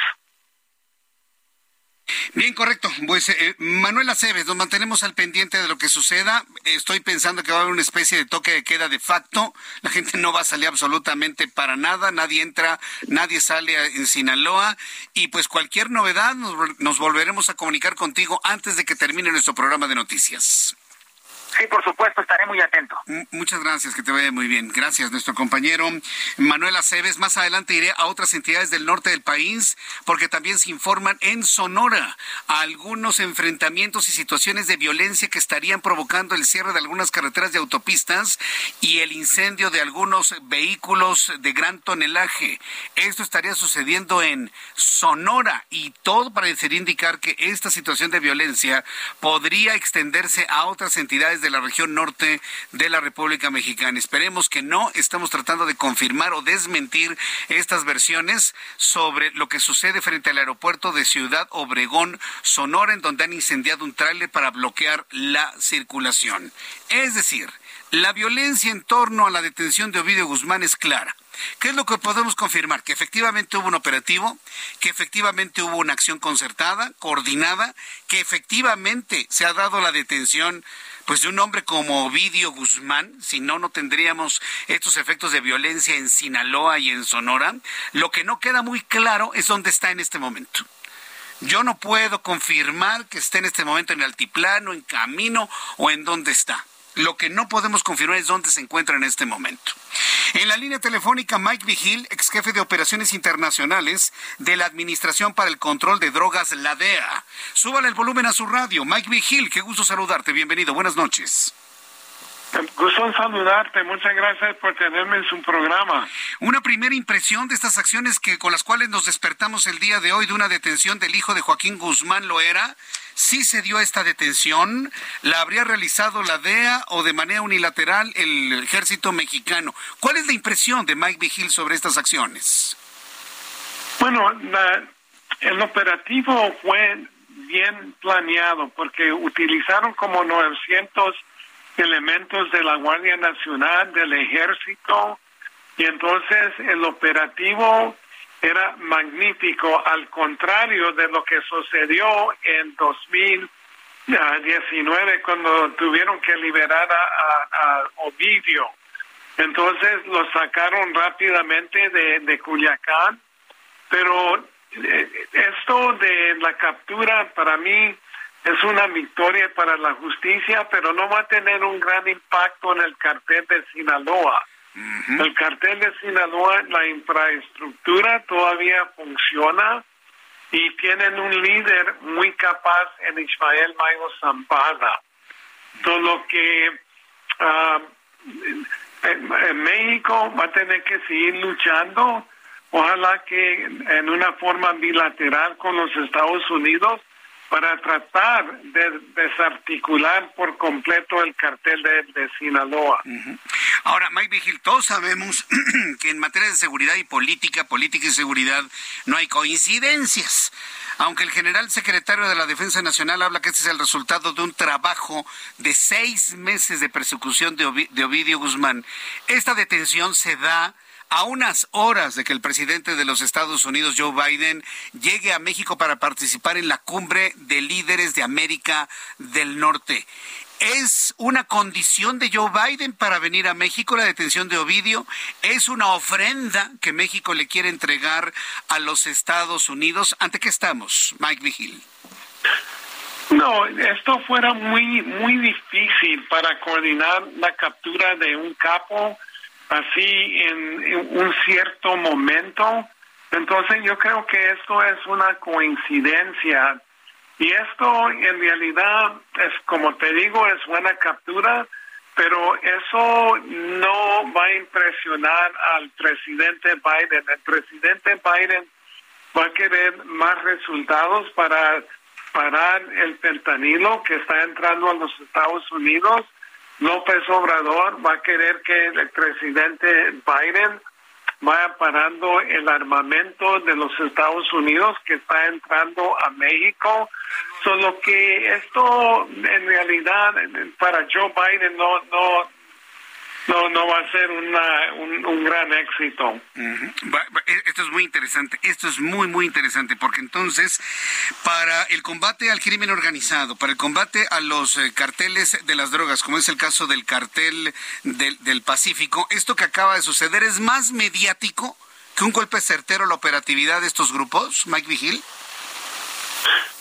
[SPEAKER 1] Bien, correcto. Pues eh, Manuel Aceves, nos mantenemos al pendiente de lo que suceda. Estoy pensando que va a haber una especie de toque de queda de facto. La gente no va a salir absolutamente para nada. Nadie entra, nadie sale en Sinaloa. Y pues cualquier novedad nos, nos volveremos a comunicar contigo antes de que termine nuestro programa de noticias.
[SPEAKER 4] Sí, por supuesto, estaré muy atento.
[SPEAKER 1] Muchas gracias, que te vaya muy bien. Gracias, nuestro compañero Manuel Aceves. Más adelante iré a otras entidades del norte del país, porque también se informan en Sonora algunos enfrentamientos y situaciones de violencia que estarían provocando el cierre de algunas carreteras de autopistas y el incendio de algunos vehículos de gran tonelaje. Esto estaría sucediendo en Sonora y todo parecería indicar que esta situación de violencia podría extenderse a otras entidades de la región norte de la República Mexicana. Esperemos que no. Estamos tratando de confirmar o desmentir estas versiones sobre lo que sucede frente al aeropuerto de Ciudad Obregón, Sonora, en donde han incendiado un tráiler para bloquear la circulación. Es decir, la violencia en torno a la detención de Ovidio Guzmán es clara. ¿Qué es lo que podemos confirmar? Que efectivamente hubo un operativo, que efectivamente hubo una acción concertada, coordinada, que efectivamente se ha dado la detención pues de un hombre como Ovidio Guzmán, si no, no tendríamos estos efectos de violencia en Sinaloa y en Sonora. Lo que no queda muy claro es dónde está en este momento. Yo no puedo confirmar que esté en este momento en altiplano, en camino o en dónde está. Lo que no podemos confirmar es dónde se encuentra en este momento. En la línea telefónica, Mike Vigil, ex jefe de operaciones internacionales de la Administración para el Control de Drogas, la DEA. Súbale el volumen a su radio. Mike Vigil, qué gusto saludarte. Bienvenido. Buenas noches.
[SPEAKER 5] Gusto en saludarte, muchas gracias por tenerme en su programa.
[SPEAKER 1] Una primera impresión de estas acciones que con las cuales nos despertamos el día de hoy de una detención del hijo de Joaquín Guzmán Loera, ¿sí se dio esta detención? ¿La habría realizado la DEA o de manera unilateral el ejército mexicano? ¿Cuál es la impresión de Mike Vigil sobre estas acciones?
[SPEAKER 5] Bueno, el operativo fue bien planeado porque utilizaron como 900 elementos de la Guardia Nacional, del Ejército, y entonces el operativo era magnífico, al contrario de lo que sucedió en 2019 cuando tuvieron que liberar a, Ovidio. Entonces lo sacaron rápidamente de, de Culiacán, pero eh, esto de la captura para mí es una victoria para la justicia, pero no va a tener un gran impacto en el cartel de Sinaloa. El cartel de Sinaloa, la infraestructura todavía funciona y tienen un líder muy capaz en Ismael Mayo Zampada. Todo lo que ah, en México va a tener que seguir luchando, ojalá que en una forma bilateral con los Estados Unidos para tratar de desarticular por completo el cartel de, Sinaloa.
[SPEAKER 1] Ahora, Mike Vigil, todos sabemos que en materia de seguridad y política, política y seguridad, no hay coincidencias. Aunque el general secretario de la Defensa Nacional habla que este es el resultado de un trabajo de seis meses de persecución de, de Ovidio Guzmán, esta detención se da a unas horas de que el presidente de los Estados Unidos, Joe Biden, llegue a México para participar en la cumbre de líderes de América del Norte. ¿Es una condición de Joe Biden para venir a México la detención de Ovidio? ¿Es una ofrenda que México le quiere entregar a los Estados Unidos? ¿Ante qué estamos, Mike Vigil?
[SPEAKER 5] No, esto fuera muy, muy difícil para coordinar la captura de un capo así en, un cierto momento. Entonces yo creo que esto es una coincidencia y esto en realidad es, como te digo, es buena captura, pero eso no va a impresionar al presidente Biden. El presidente Biden va a querer más resultados para parar el fentanilo que está entrando a los Estados Unidos López Obrador va a querer que el presidente Biden vaya parando el armamento de los Estados Unidos que está entrando a México. Solo que esto en realidad para Joe Biden no no no, no va a ser una, un, gran éxito.
[SPEAKER 1] E, esto es muy interesante, esto es muy, muy interesante, porque entonces, para el combate al crimen organizado, para el combate a los eh, carteles de las drogas, como es el caso del cartel del, del Pacífico, esto que acaba de suceder es más mediático que un golpe certero a la operatividad de estos grupos, Mike Vigil.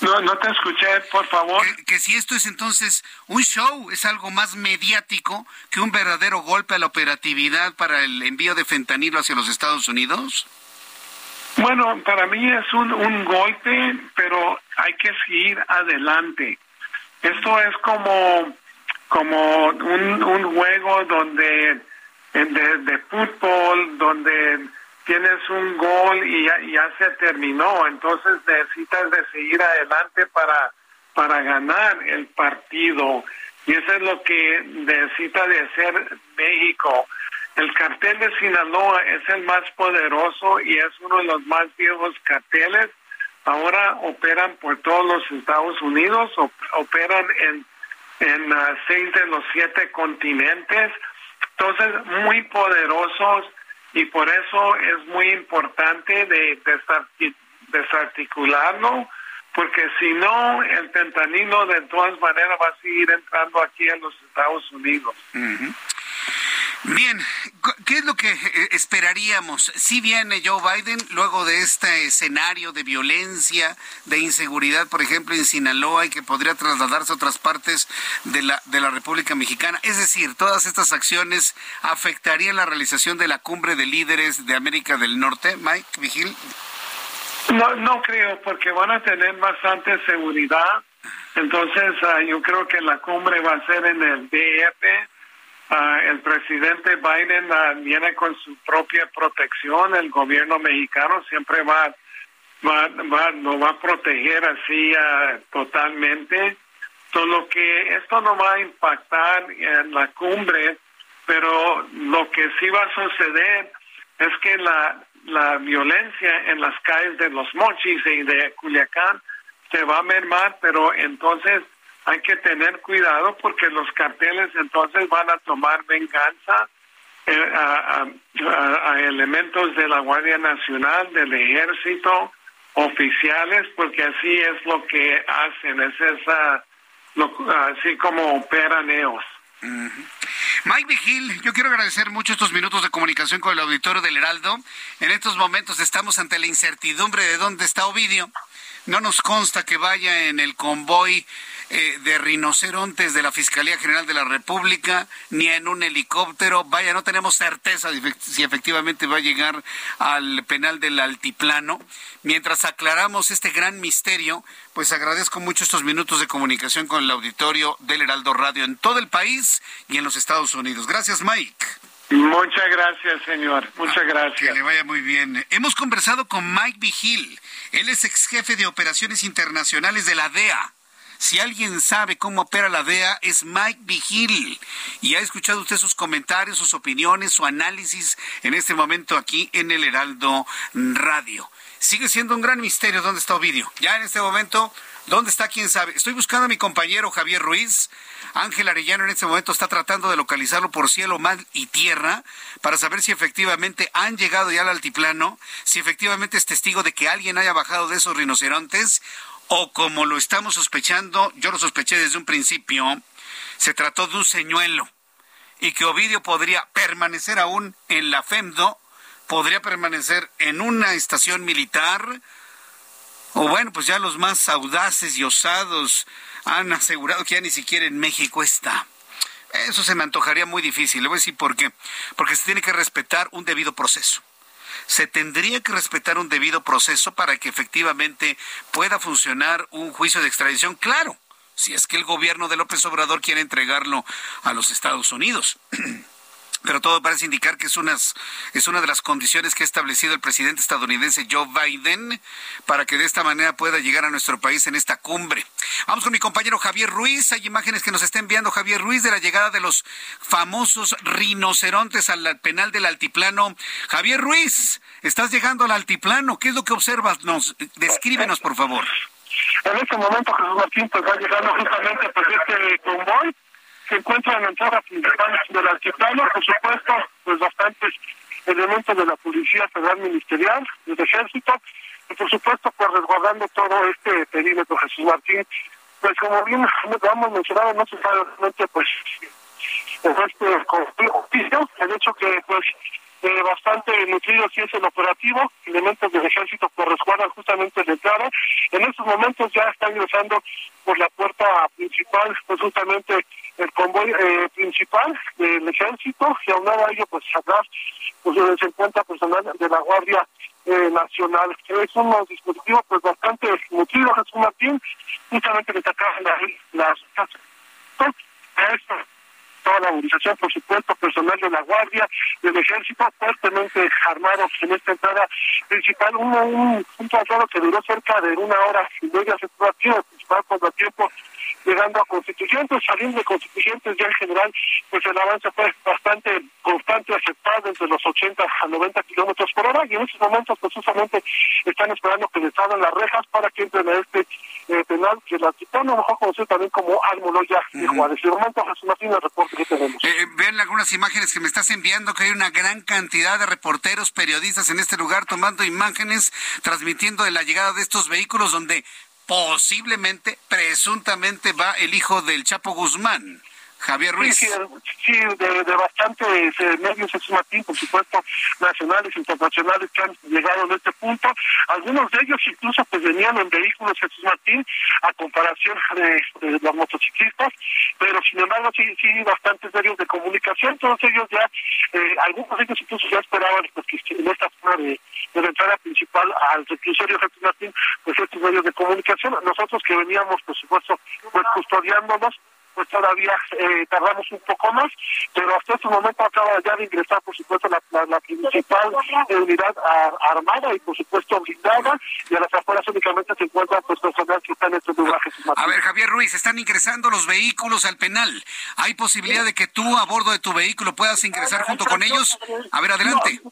[SPEAKER 5] No, no te escuché, por favor.
[SPEAKER 1] Que, si esto es entonces un show, es algo más mediático que un verdadero golpe a la operatividad para el envío de fentanilo hacia los Estados Unidos.
[SPEAKER 5] Bueno, para mí es un, un golpe, pero hay que seguir adelante. Esto es como, como un, un juego donde de, de fútbol, donde tienes un gol y ya, se terminó, entonces necesitas de seguir adelante para, para ganar el partido. Y eso es lo que necesita de hacer México. El cartel de Sinaloa es el más poderoso y es uno de los más viejos carteles. Ahora operan por todos los Estados Unidos, operan en, en uh, seis de los siete continentes. Entonces, muy poderosos y por eso es muy importante de, desarticularlo, porque si no, el fentanilo de todas maneras va a seguir entrando aquí en los Estados Unidos.
[SPEAKER 1] Bien, ¿qué es lo que eh, esperaríamos? Si viene Joe Biden luego de este escenario de violencia, de inseguridad, por ejemplo, en Sinaloa y que podría trasladarse a otras partes de la, de la República Mexicana. Es decir, todas estas acciones afectarían la realización de la cumbre de líderes de América del Norte. Mike Vigil.
[SPEAKER 5] No, no creo, porque van a tener bastante seguridad. Entonces, ah, yo creo que la cumbre va a ser en el DF Ah, el presidente Biden ah, viene con su propia protección, el gobierno mexicano siempre va, va, va lo va a proteger así uh, totalmente. Solo que esto no va a impactar en la cumbre, pero lo que sí va a suceder es que la, la violencia en las calles de los Mochis y de Culiacán se va a mermar, pero entonces hay que tener cuidado porque los carteles entonces van a tomar venganza eh, a, elementos de la Guardia Nacional, del Ejército, oficiales, porque así es lo que hacen, es esa, así como operan ellos.
[SPEAKER 1] Mike Vigil, yo quiero agradecer mucho estos minutos de comunicación con el auditorio del Heraldo. En estos momentos estamos ante la incertidumbre de dónde está Ovidio. No nos consta que vaya en el convoy eh, de rinocerontes de la Fiscalía General de la República, ni en un helicóptero. Vaya, no tenemos certeza de si efectivamente va a llegar al penal del altiplano. Mientras aclaramos este gran misterio, pues agradezco mucho estos minutos de comunicación con el auditorio del Heraldo Radio en todo el país y en los Estados Unidos. Gracias, Mike.
[SPEAKER 5] Muchas gracias, señor. Muchas gracias.
[SPEAKER 1] Que le vaya muy bien. Hemos conversado con Mike Vigil. Él es ex jefe de operaciones internacionales de la DEA. Si alguien sabe cómo opera la DEA es Mike Vigil. Y ha escuchado usted sus comentarios, sus opiniones, su análisis en este momento aquí en el Heraldo Radio. Sigue siendo un gran misterio dónde está Ovidio. Ya en este momento, ¿dónde está? ¿Quién sabe? Estoy buscando a mi compañero Javier Ruiz. Ángel Arellano en este momento está tratando de localizarlo por cielo, mar y tierra para saber si efectivamente han llegado ya al altiplano, si efectivamente es testigo de que alguien haya bajado de esos rinocerontes o como lo estamos sospechando, yo lo sospeché desde un principio, se trató de un señuelo y que Ovidio podría permanecer aún en la FEMDO, podría permanecer en una estación militar, o bueno, pues ya los más audaces y osados han asegurado que ya ni siquiera en México está. Eso se me antojaría muy difícil. Le voy a decir por qué. Porque se tiene que respetar un debido proceso se tendría que respetar un debido proceso para que efectivamente pueda funcionar un juicio de extradición. Claro, si es que el gobierno de López Obrador quiere entregarlo a los Estados Unidos. pero todo parece indicar que es, unas, es una de las condiciones que ha establecido el presidente estadounidense Joe Biden para que de esta manera pueda llegar a nuestro país en esta cumbre. Vamos con mi compañero Javier Ruiz. Hay imágenes que nos está enviando Javier Ruiz de la llegada de los famosos rinocerontes al penal del altiplano. Javier Ruiz, estás llegando al altiplano. ¿Qué es lo que observas? Nos, descríbenos, por favor.
[SPEAKER 6] En este momento Jesús Martín pues llegando justamente pues este convoy se encuentra en la entrada principal del altiplano, por supuesto, pues bastantes elementos de la Policía Federal Ministerial, del Ejército, y por supuesto, pues resguardando todo este perímetro, Jesús Martín. Pues como bien hemos mencionado, no se sabe realmente, pues, este conflicto, el hecho que, pues, eh, bastante nutrido si es el operativo, elementos del ejército que resguardan justamente la entrada. En estos momentos ya está ingresando por la puerta principal, pues justamente el convoy eh, principal del ejército y aunado a ello pues atrás pues se encuentra personal de la Guardia eh, Nacional. Es un dispositivo pues bastante nutrido, Jesús Martín, justamente destacar las, las toda la movilización, por supuesto, personal de la Guardia, del Ejército, fuertemente armados en esta entrada principal. Un, un, un que duró cerca de una hora y media, se fue aquí, el principal contratiempo llegando a constituyentes, saliendo de constituyentes ya en general, pues el avance fue bastante constante, aceptado entre los 80 a 90 kilómetros por hora y en estos momentos precisamente están esperando que les abran las rejas para que entren a este eh, penal que la Titano, mejor conocido también como Almoloya de Juárez. De momento, Jesús Martín, el reporte que tenemos.
[SPEAKER 1] Eh, eh, ven algunas imágenes que me estás enviando, que hay una gran cantidad de reporteros, periodistas en este lugar tomando imágenes, transmitiendo de la llegada de estos vehículos donde posiblemente, presuntamente va el hijo del Chapo Guzmán. Javier Ruiz.
[SPEAKER 6] Sí, sí, de, de, bastantes eh, medios, es Martín, por supuesto, nacionales, internacionales que han llegado a este punto. Algunos de ellos incluso pues venían en vehículos Jesús Martín, a comparación de, los motociclistas, pero sin embargo sí, sí, bastantes medios de comunicación, todos ellos ya, eh, algunos de ellos incluso ya esperaban pues, que en esta zona de, de la entrada principal al reclusorio Jesús Martín, pues estos medios de comunicación, nosotros que veníamos, por supuesto, pues custodiándonos, pues todavía eh, tardamos un poco más, pero hasta este momento acaba ya de ingresar, por supuesto, la, la, principal unidad armada y, por supuesto, blindada, y a las afueras únicamente se encuentran pues, personas que están en estos lugares.
[SPEAKER 1] A ver, Javier Ruiz, están ingresando los vehículos al penal. ¿Hay posibilidad de que tú, a bordo de tu vehículo, puedas ingresar junto con ellos? A ver, adelante.
[SPEAKER 6] No,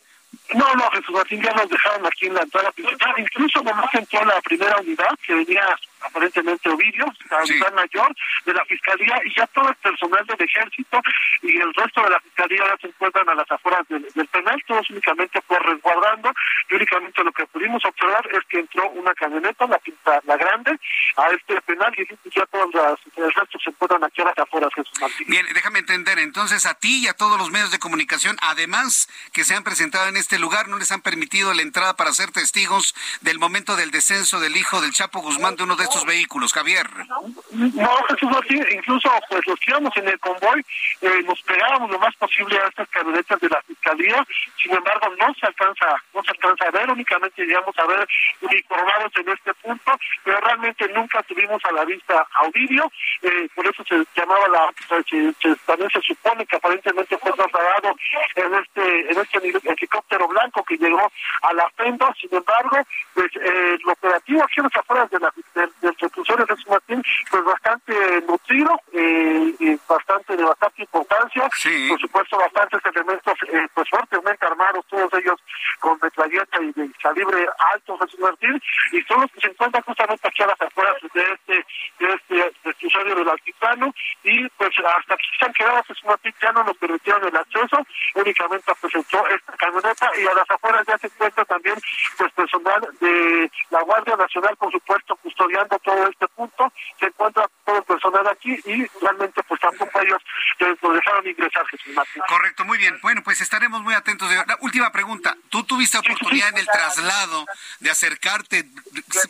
[SPEAKER 6] no, Jesús Martín, ya nos dejaron aquí en la entrada principal. Incluso nomás entró la primera unidad que venía aparentemente Ovidio, capitán mayor de la Fiscalía, y ya todo el personal del Ejército y el resto de la Fiscalía ya se encuentran a las afueras del, penal, todos únicamente por resguardando, y únicamente lo que pudimos observar es que entró una camioneta, la, la grande, a este penal, y ya todos los, el resto se encuentran aquí a las afueras, Jesús Martín.
[SPEAKER 1] Bien, déjame entender, entonces a ti y a todos los medios de comunicación, además que se han presentado en este lugar, no les han permitido la entrada para ser testigos del momento del descenso del hijo del Chapo Guzmán de uno de estos vehículos, Javier.
[SPEAKER 6] No, Jesús incluso pues los íbamos en el convoy eh, nos pegábamos lo más posible a estas camionetas de la fiscalía, sin embargo no se alcanza, no se alcanza a ver, únicamente llegamos a ver uniformados en este punto, pero realmente nunca tuvimos a la vista a Ovidio, eh, por eso se llamaba la, también se supone que aparentemente fue trasladado en este, en este helicóptero blanco que llegó a la Fendo, sin embargo, pues eh, el operativo aquí en las afueras de la, del, del de San Martín, pues bastante nutrido, eh, y bastante de bastante importancia, por supuesto bastantes elementos eh, pues fuertemente armados, todos ellos con metralleta y de calibre alto Jesús Martín, y son los que se encuentran justamente aquí a las afueras de este, de este episodio del altiplano, y pues hasta aquí se han quedado Jesús Martín, ya no nos permitieron el acceso, únicamente presentó esta camioneta y a las afueras ya se encuentra también pues personal de la Guardia Nacional, por supuesto, custodiando todo este punto, se encuentra todo el personal aquí y realmente pues tampoco ellos lo dejaron ingresar, Jesús Martín.
[SPEAKER 1] Correcto, muy bien. Bueno, pues estaremos muy atentos. La última pregunta. Tú tuviste oportunidad en el traslado de acercarte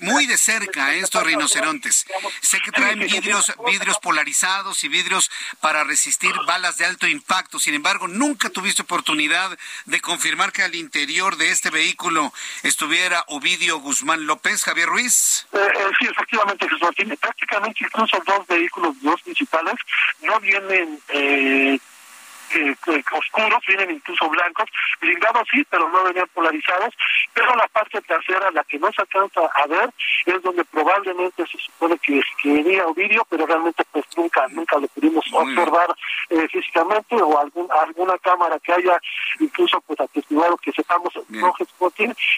[SPEAKER 1] muy de cerca a estos rinocerontes. Sé que traen vidrios, vidrios polarizados y vidrios para resistir balas de alto impacto. Sin embargo, nunca tuviste oportunidad de confirmar que interior de este vehículo estuviera Ovidio Guzmán López, Javier Ruiz.
[SPEAKER 6] Eh, eh, sí, efectivamente, Jesús Martín. Prácticamente incluso dos vehículos, dos principales, no vienen eh, eh, oscuros, vienen incluso blancos, blindados sí, pero no venían polarizados, pero la parte trasera, la que no se alcanza a ver, es donde probablemente se supone que, venía Ovidio, pero realmente pues nunca, nunca lo pudimos observar eh, físicamente o algún, alguna cámara que haya incluso pues atestiguado que sepamos no,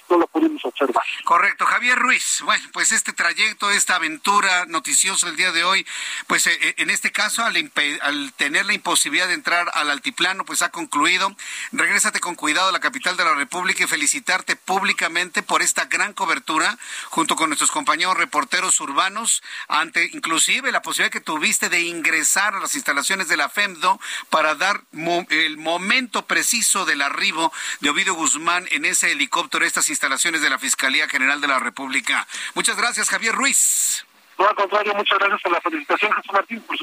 [SPEAKER 6] no lo pudimos observar.
[SPEAKER 1] Correcto, Javier Ruiz. Bueno, pues este trayecto, esta aventura noticiosa el día de hoy, pues eh, en este caso al, al tener la imposibilidad de entrar al altiplano, pues ha concluido. Regrésate con cuidado a la capital de la República y felicitarte públicamente por esta gran cobertura junto con nuestros compañeros reporteros urbanos ante inclusive la posibilidad que tuviste de ingresar a las instalaciones de la FEMDO para dar el momento preciso del arribo de Ovidio Guzmán en ese helicóptero, estas instalaciones de la Fiscalía General de la República. Muchas gracias, Javier Ruiz.
[SPEAKER 6] No, al contrario, muchas gracias por la felicitación, Jesús Martín. Por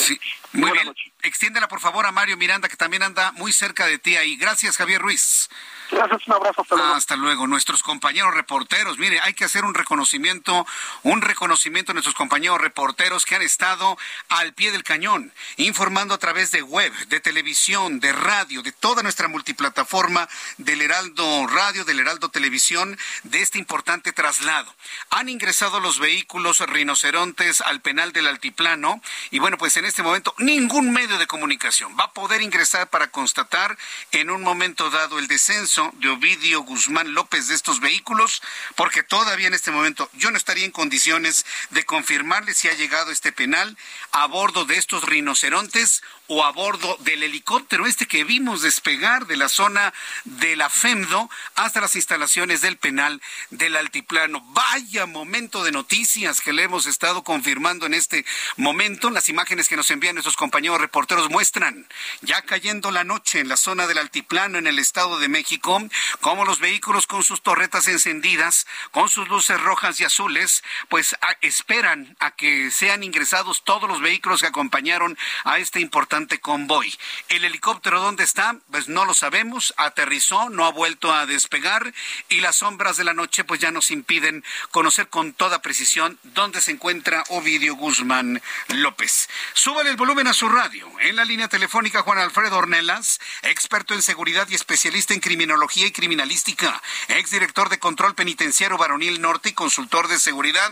[SPEAKER 1] Sí, muy bien. Extiéndela, por favor, a Mario Miranda, que también anda muy cerca de ti ahí. Gracias, Javier Ruiz.
[SPEAKER 6] Gracias, un abrazo. Hasta luego.
[SPEAKER 1] hasta luego. Nuestros compañeros reporteros, mire, hay que hacer un reconocimiento, un reconocimiento a nuestros compañeros reporteros que han estado al pie del cañón, informando a través de web, de televisión, de radio, de toda nuestra multiplataforma del Heraldo Radio, del Heraldo Televisión, de este importante traslado. Han ingresado los vehículos rinocerontes al penal del Altiplano y bueno, pues en este momento ningún medio de comunicación va a poder ingresar para constatar en un momento dado el descenso de Ovidio Guzmán López de estos vehículos, porque todavía en este momento yo no estaría en condiciones de confirmarle si ha llegado este penal a bordo de estos rinocerontes o a bordo del helicóptero este que vimos despegar de la zona de la FEMDO hasta las instalaciones del penal del altiplano. Vaya momento de noticias que le hemos estado confirmando en este momento. Las imágenes que nos envían nuestros compañeros reporteros muestran ya cayendo la noche en la zona del altiplano en el Estado de México, como los vehículos con sus torretas encendidas, con sus luces rojas y azules, pues esperan a que sean ingresados todos los vehículos que acompañaron a este importante convoy. El helicóptero, ¿dónde está? Pues no lo sabemos, aterrizó, no ha vuelto a despegar y las sombras de la noche pues ya nos impiden conocer con toda precisión dónde se encuentra Ovidio Guzmán López. Súbale el volumen a su radio. En la línea telefónica Juan Alfredo Ornelas, experto en seguridad y especialista en Criminología y Criminalística, exdirector de Control Penitenciario Varonil Norte y consultor de seguridad.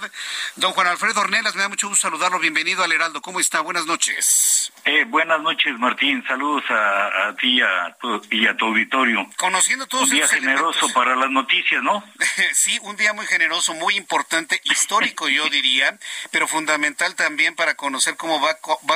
[SPEAKER 1] Don Juan Alfredo Ornelas, me da mucho gusto saludarlo. Bienvenido al Heraldo. ¿Cómo está? Buenas noches.
[SPEAKER 7] Eh, noches, Martín. Saludos a, ti a y a tu auditorio.
[SPEAKER 1] Conociendo todos
[SPEAKER 7] Un día generoso para las noticias, ¿no?
[SPEAKER 1] sí, un día muy generoso, muy importante, histórico yo diría, pero fundamental también para conocer cómo va,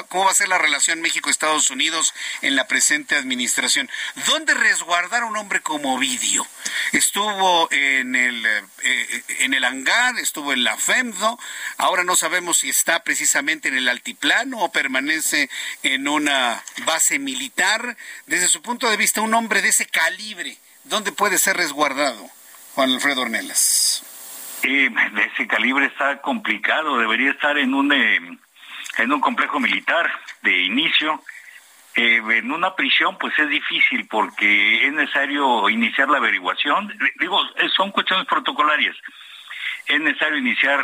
[SPEAKER 1] cómo va a ser la relación México-Estados Unidos en la presente administración. ¿Dónde resguardar a un hombre como Ovidio? Estuvo en el, eh, en el hangar, estuvo en la FEMDO, ahora no sabemos si está precisamente en el altiplano o permanece en una base militar. Desde su punto de vista, un hombre de ese calibre, ¿dónde puede ser resguardado, Juan Alfredo Ornelas?
[SPEAKER 7] Eh, de ese calibre está complicado, debería estar en un, eh, en un complejo militar de inicio. Eh, en una prisión pues es difícil porque es necesario iniciar la averiguación. Digo, son cuestiones protocolarias. Es necesario iniciar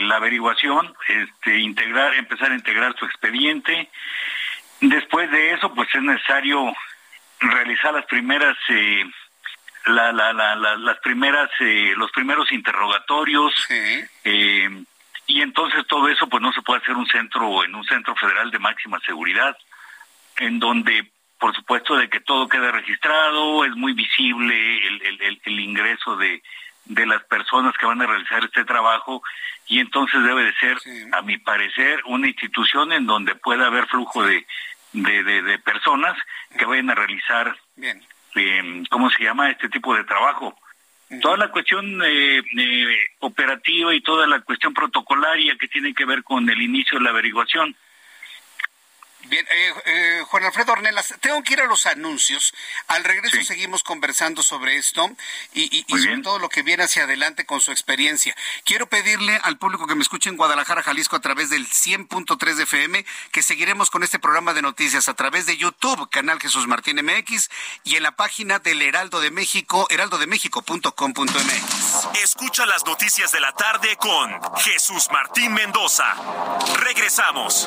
[SPEAKER 7] la averiguación, este, integrar, empezar a integrar su expediente. Después de eso, pues es necesario realizar las primeras la, la, la, las primeras eh, los primeros interrogatorios eh, y entonces todo eso pues no se puede hacer un centro en un centro federal de máxima seguridad en donde por supuesto de que todo quede registrado es muy visible el, el, el, ingreso de de las personas que van a realizar este trabajo y entonces debe de ser a mi parecer una institución en donde pueda haber flujo de de, de, de personas que vayan a realizar Bien eh, ¿cómo se llama? Este tipo de trabajo. Toda la cuestión eh, eh, operativa y toda la cuestión protocolaria que tiene que ver con el inicio de la averiguación.
[SPEAKER 1] Bien, eh, eh, Juan Alfredo Ornelas, tengo que ir a los anuncios. Al regreso seguimos conversando sobre esto y, sobre todo lo que viene hacia adelante con su experiencia. Quiero pedirle al público que me escuche en Guadalajara, Jalisco, a través del 100.3 de FM, que seguiremos con este programa de noticias a través de YouTube, canal Jesús Martín MX, y en la página del Heraldo de México, heraldodemexico.com.mx.
[SPEAKER 8] Escucha las noticias de la tarde con Jesús Martín Mendoza. Regresamos.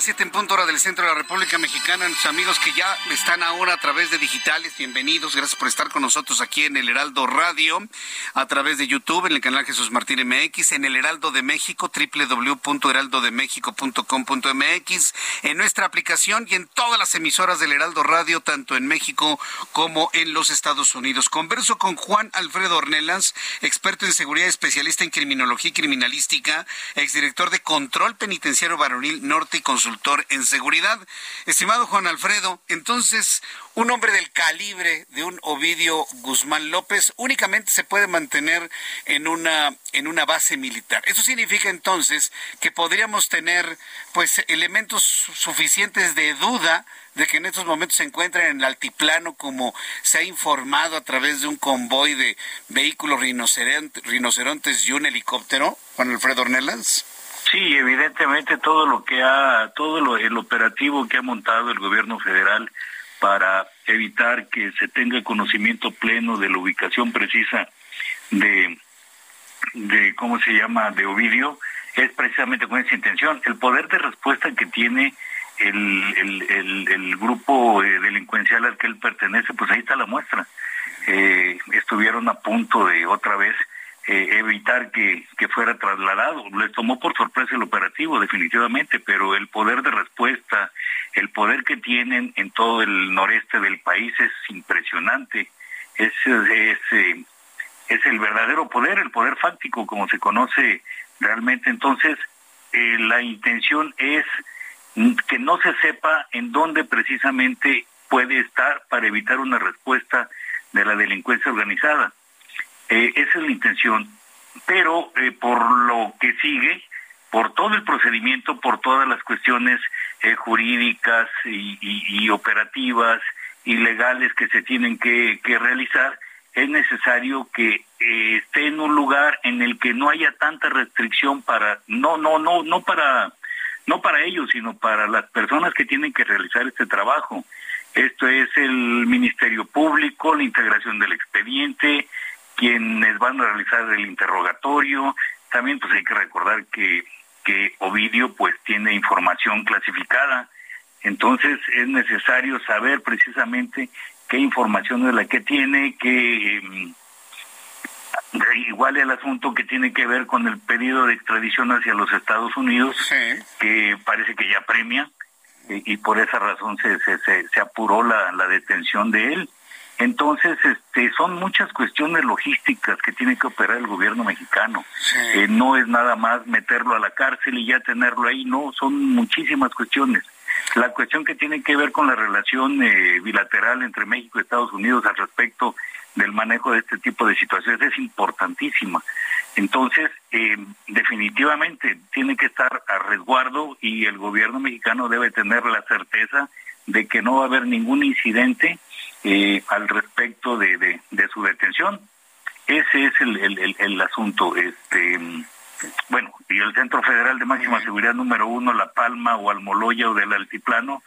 [SPEAKER 1] Las en punto hora del centro de la República Mexicana. Nuestros amigos que ya están ahora a través de digitales, bienvenidos. Gracias por estar con nosotros aquí en el Heraldo Radio, a través de YouTube, en el canal Jesús Martín MX, en el Heraldo de México, www.heraldodemexico.com.mx, en nuestra aplicación y en todas las emisoras del Heraldo Radio, tanto en México como en los Estados Unidos. Converso con Juan Alfredo Ornelas, experto en seguridad, especialista en criminología y criminalística, exdirector de Control Penitenciario Norte y consultor en seguridad. Estimado Juan Alfredo, entonces un hombre del calibre de un Ovidio Guzmán López únicamente se puede mantener en una en una base militar. Eso significa entonces que podríamos tener pues elementos suficientes de duda de que en estos momentos se encuentra en el altiplano como se ha informado a través de un convoy de vehículos rinocerontes y un helicóptero, Juan Alfredo Ornelas.
[SPEAKER 7] Sí, evidentemente todo lo que ha, todo lo, el operativo que ha montado el gobierno federal para evitar que se tenga conocimiento pleno de la ubicación precisa de, de cómo se llama, de Ovidio, es precisamente con esa intención. El poder de respuesta que tiene el, el, el, grupo eh, delincuencial al que él pertenece, pues ahí está la muestra. Eh, estuvieron a punto de otra vez eh, evitar que, que fuera trasladado. Les tomó por sorpresa el operativo, definitivamente, pero el poder de respuesta, el poder que tienen en todo el noreste del país es impresionante. Es, es, eh, es el verdadero poder, el poder fáctico, como se conoce realmente. Entonces, eh, la intención es que no se sepa en dónde precisamente puede estar para evitar una respuesta de la delincuencia organizada. Eh, esa es la intención. Pero eh, por lo que sigue, por todo el procedimiento, por todas las cuestiones eh, jurídicas y, operativas y legales que se tienen que, que realizar, es necesario que esté en un lugar en el que no haya tanta restricción para no no no no para no para ellos sino para las personas que tienen que realizar este trabajo esto es el Ministerio Público, la integración del expediente, quienes van a realizar el interrogatorio. También pues hay que recordar que, que Ovidio pues tiene información clasificada. Entonces es necesario saber precisamente qué información es la que tiene, que mm, igual el asunto que tiene que ver con el pedido de extradición hacia los Estados Unidos, que parece que ya premia y, por esa razón se, se, se, apuró la, la, detención de él. Entonces, este, son muchas cuestiones logísticas que tiene que operar el gobierno mexicano. Eh, no es nada más meterlo a la cárcel y ya tenerlo ahí, no, son muchísimas cuestiones. La cuestión que tiene que ver con la relación eh, bilateral entre México y Estados Unidos al respecto del manejo de este tipo de situaciones es importantísima. Entonces, eh, definitivamente tiene que estar a resguardo y el gobierno mexicano debe tener la certeza de que no va a haber ningún incidente eh, al respecto de, de, su detención. Ese es el, el, el, asunto. Este, bueno, y el Centro Federal de Máxima Seguridad número uno, La Palma o Almoloya o del Altiplano,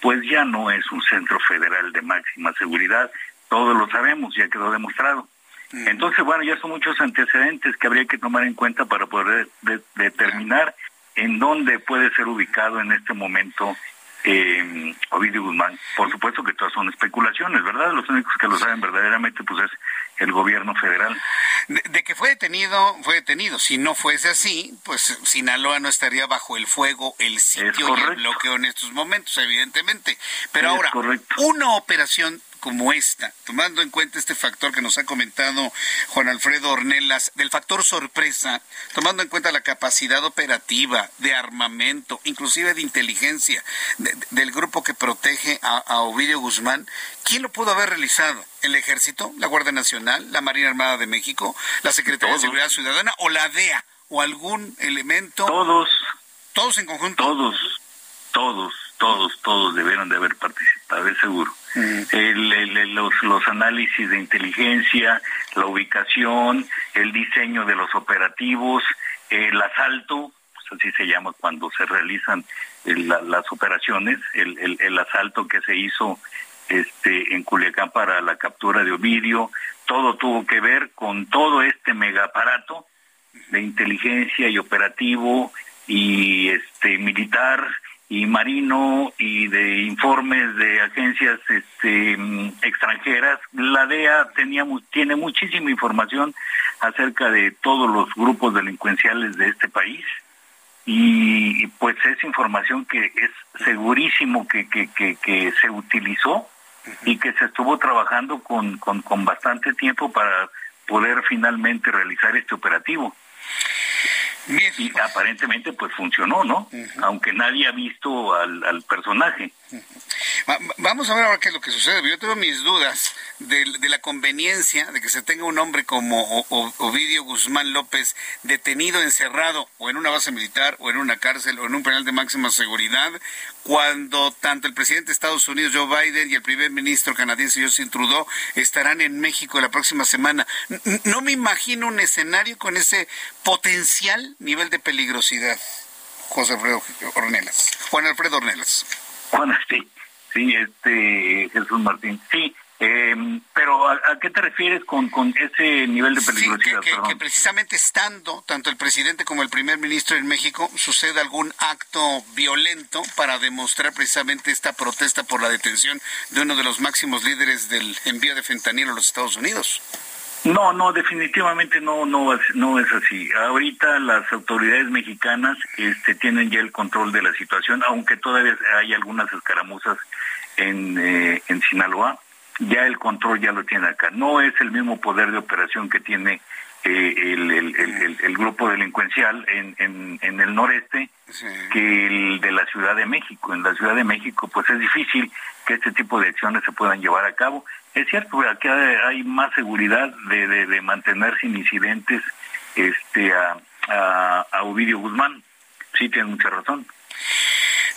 [SPEAKER 7] pues ya no es un centro federal de máxima seguridad, todos lo sabemos, ya quedó demostrado. Entonces, bueno, ya son muchos antecedentes que habría que tomar en cuenta para poder determinar en dónde puede ser ubicado en este momento eh, Ovidio Guzmán. Por supuesto que todas son especulaciones, ¿verdad? Los únicos que lo saben verdaderamente pues es el gobierno federal.
[SPEAKER 1] De, que fue detenido, fue detenido. Si no fuese así, pues Sinaloa no estaría bajo el fuego, el sitio y el bloqueo en estos momentos, evidentemente. Pero ahora, una operación como esta, tomando en cuenta este factor que nos ha comentado Juan Alfredo Ornelas, del factor sorpresa, tomando en cuenta la capacidad operativa de armamento, inclusive de inteligencia del grupo que protege a, Ovidio Guzmán, ¿quién lo pudo haber realizado? ¿El Ejército, la Guardia Nacional, la Marina Armada de México, la Secretaría de Seguridad Ciudadana o la DEA o algún elemento?
[SPEAKER 7] Todos.
[SPEAKER 1] ¿Todos en conjunto?
[SPEAKER 7] Todos, todos, todos, todos debieron de haber participado, es seguro. El, los, los análisis de inteligencia, la ubicación, el diseño de los operativos, el asalto, pues así se llama cuando se realizan las operaciones, el, el, asalto que se hizo este, en Culiacán para la captura de Ovidio, todo tuvo que ver con todo este megaparato de inteligencia y operativo y este militar y marino y de informes de agencias este, extranjeras. La DEA tenía, tiene muchísima información acerca de todos los grupos delincuenciales de este país y, pues es información que es segurísimo que, que, que, se utilizó y que se estuvo trabajando con, con, con bastante tiempo para poder finalmente realizar este operativo. Y aparentemente pues funcionó, ¿no? Aunque nadie ha visto al, al personaje.
[SPEAKER 1] Vamos a ver ahora qué es lo que sucede. Yo tengo mis dudas de, la conveniencia de que se tenga un hombre como Ovidio Guzmán López detenido, encerrado o en una base militar o en una cárcel o en un penal de máxima seguridad, cuando tanto el presidente de Estados Unidos, Joe Biden, y el primer ministro canadiense, Justin Trudeau, estarán en México la próxima semana. No me imagino un escenario con ese potencial nivel de peligrosidad. José Alfredo Ornelas. Juan Alfredo Ornelas.
[SPEAKER 7] Juan, sí, sí, este, Jesús Martín, sí, eh, pero ¿a, qué te refieres con, con ese nivel de peligrosidad?
[SPEAKER 1] Sí, que, precisamente estando tanto el presidente como el primer ministro en México sucede algún acto violento para demostrar precisamente esta protesta por la detención de uno de los máximos líderes del envío de fentanilo a los Estados Unidos.
[SPEAKER 7] No, no, definitivamente no, no, no es así. Ahorita las autoridades mexicanas este, tienen ya el control de la situación, aunque todavía hay algunas escaramuzas en, eh, en Sinaloa, ya el control ya lo tiene acá. No es el mismo poder de operación que tiene eh, el, grupo delincuencial en, en, el noreste que el de la Ciudad de México. En la Ciudad de México, pues es difícil que este tipo de acciones se puedan llevar a cabo. Es cierto, aquí hay más seguridad de, de, mantener sin incidentes este a, a, a Ovidio Guzmán. Sí, tiene mucha razón.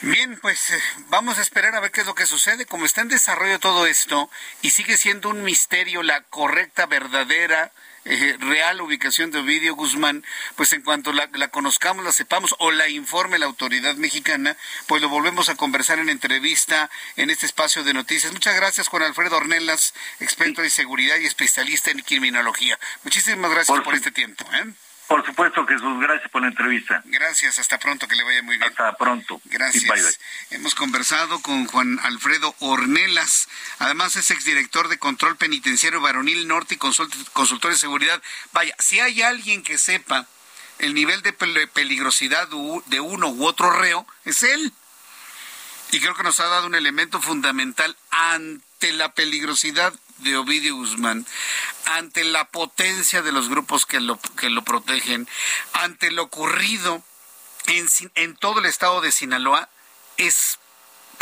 [SPEAKER 1] Bien, pues eh, vamos a esperar a ver qué es lo que sucede. Como está en desarrollo todo esto y sigue siendo un misterio la correcta, verdadera, eh, real ubicación de Ovidio Guzmán, pues en cuanto la, la, conozcamos, la sepamos o la informe la autoridad mexicana, pues lo volvemos a conversar en entrevista en este espacio de noticias. Muchas gracias, Juan Alfredo Ornelas, experto de seguridad y especialista en criminología. Muchísimas gracias por, este tiempo. ¿eh?
[SPEAKER 7] Por supuesto, Jesús. Gracias por la entrevista.
[SPEAKER 1] Gracias. Hasta pronto. Que le vaya muy bien.
[SPEAKER 7] Hasta pronto.
[SPEAKER 1] Gracias. Hemos conversado con Juan Alfredo Ornelas. Además, es exdirector de Control Penitenciario Varonil Norte y consultor de seguridad. Vaya, si hay alguien que sepa el nivel de peligrosidad de uno u otro reo, es él. Y creo que nos ha dado un elemento fundamental ante la peligrosidad de Ovidio Guzmán, ante la potencia de los grupos que lo, que lo protegen, ante lo ocurrido en, en todo el estado de Sinaloa, es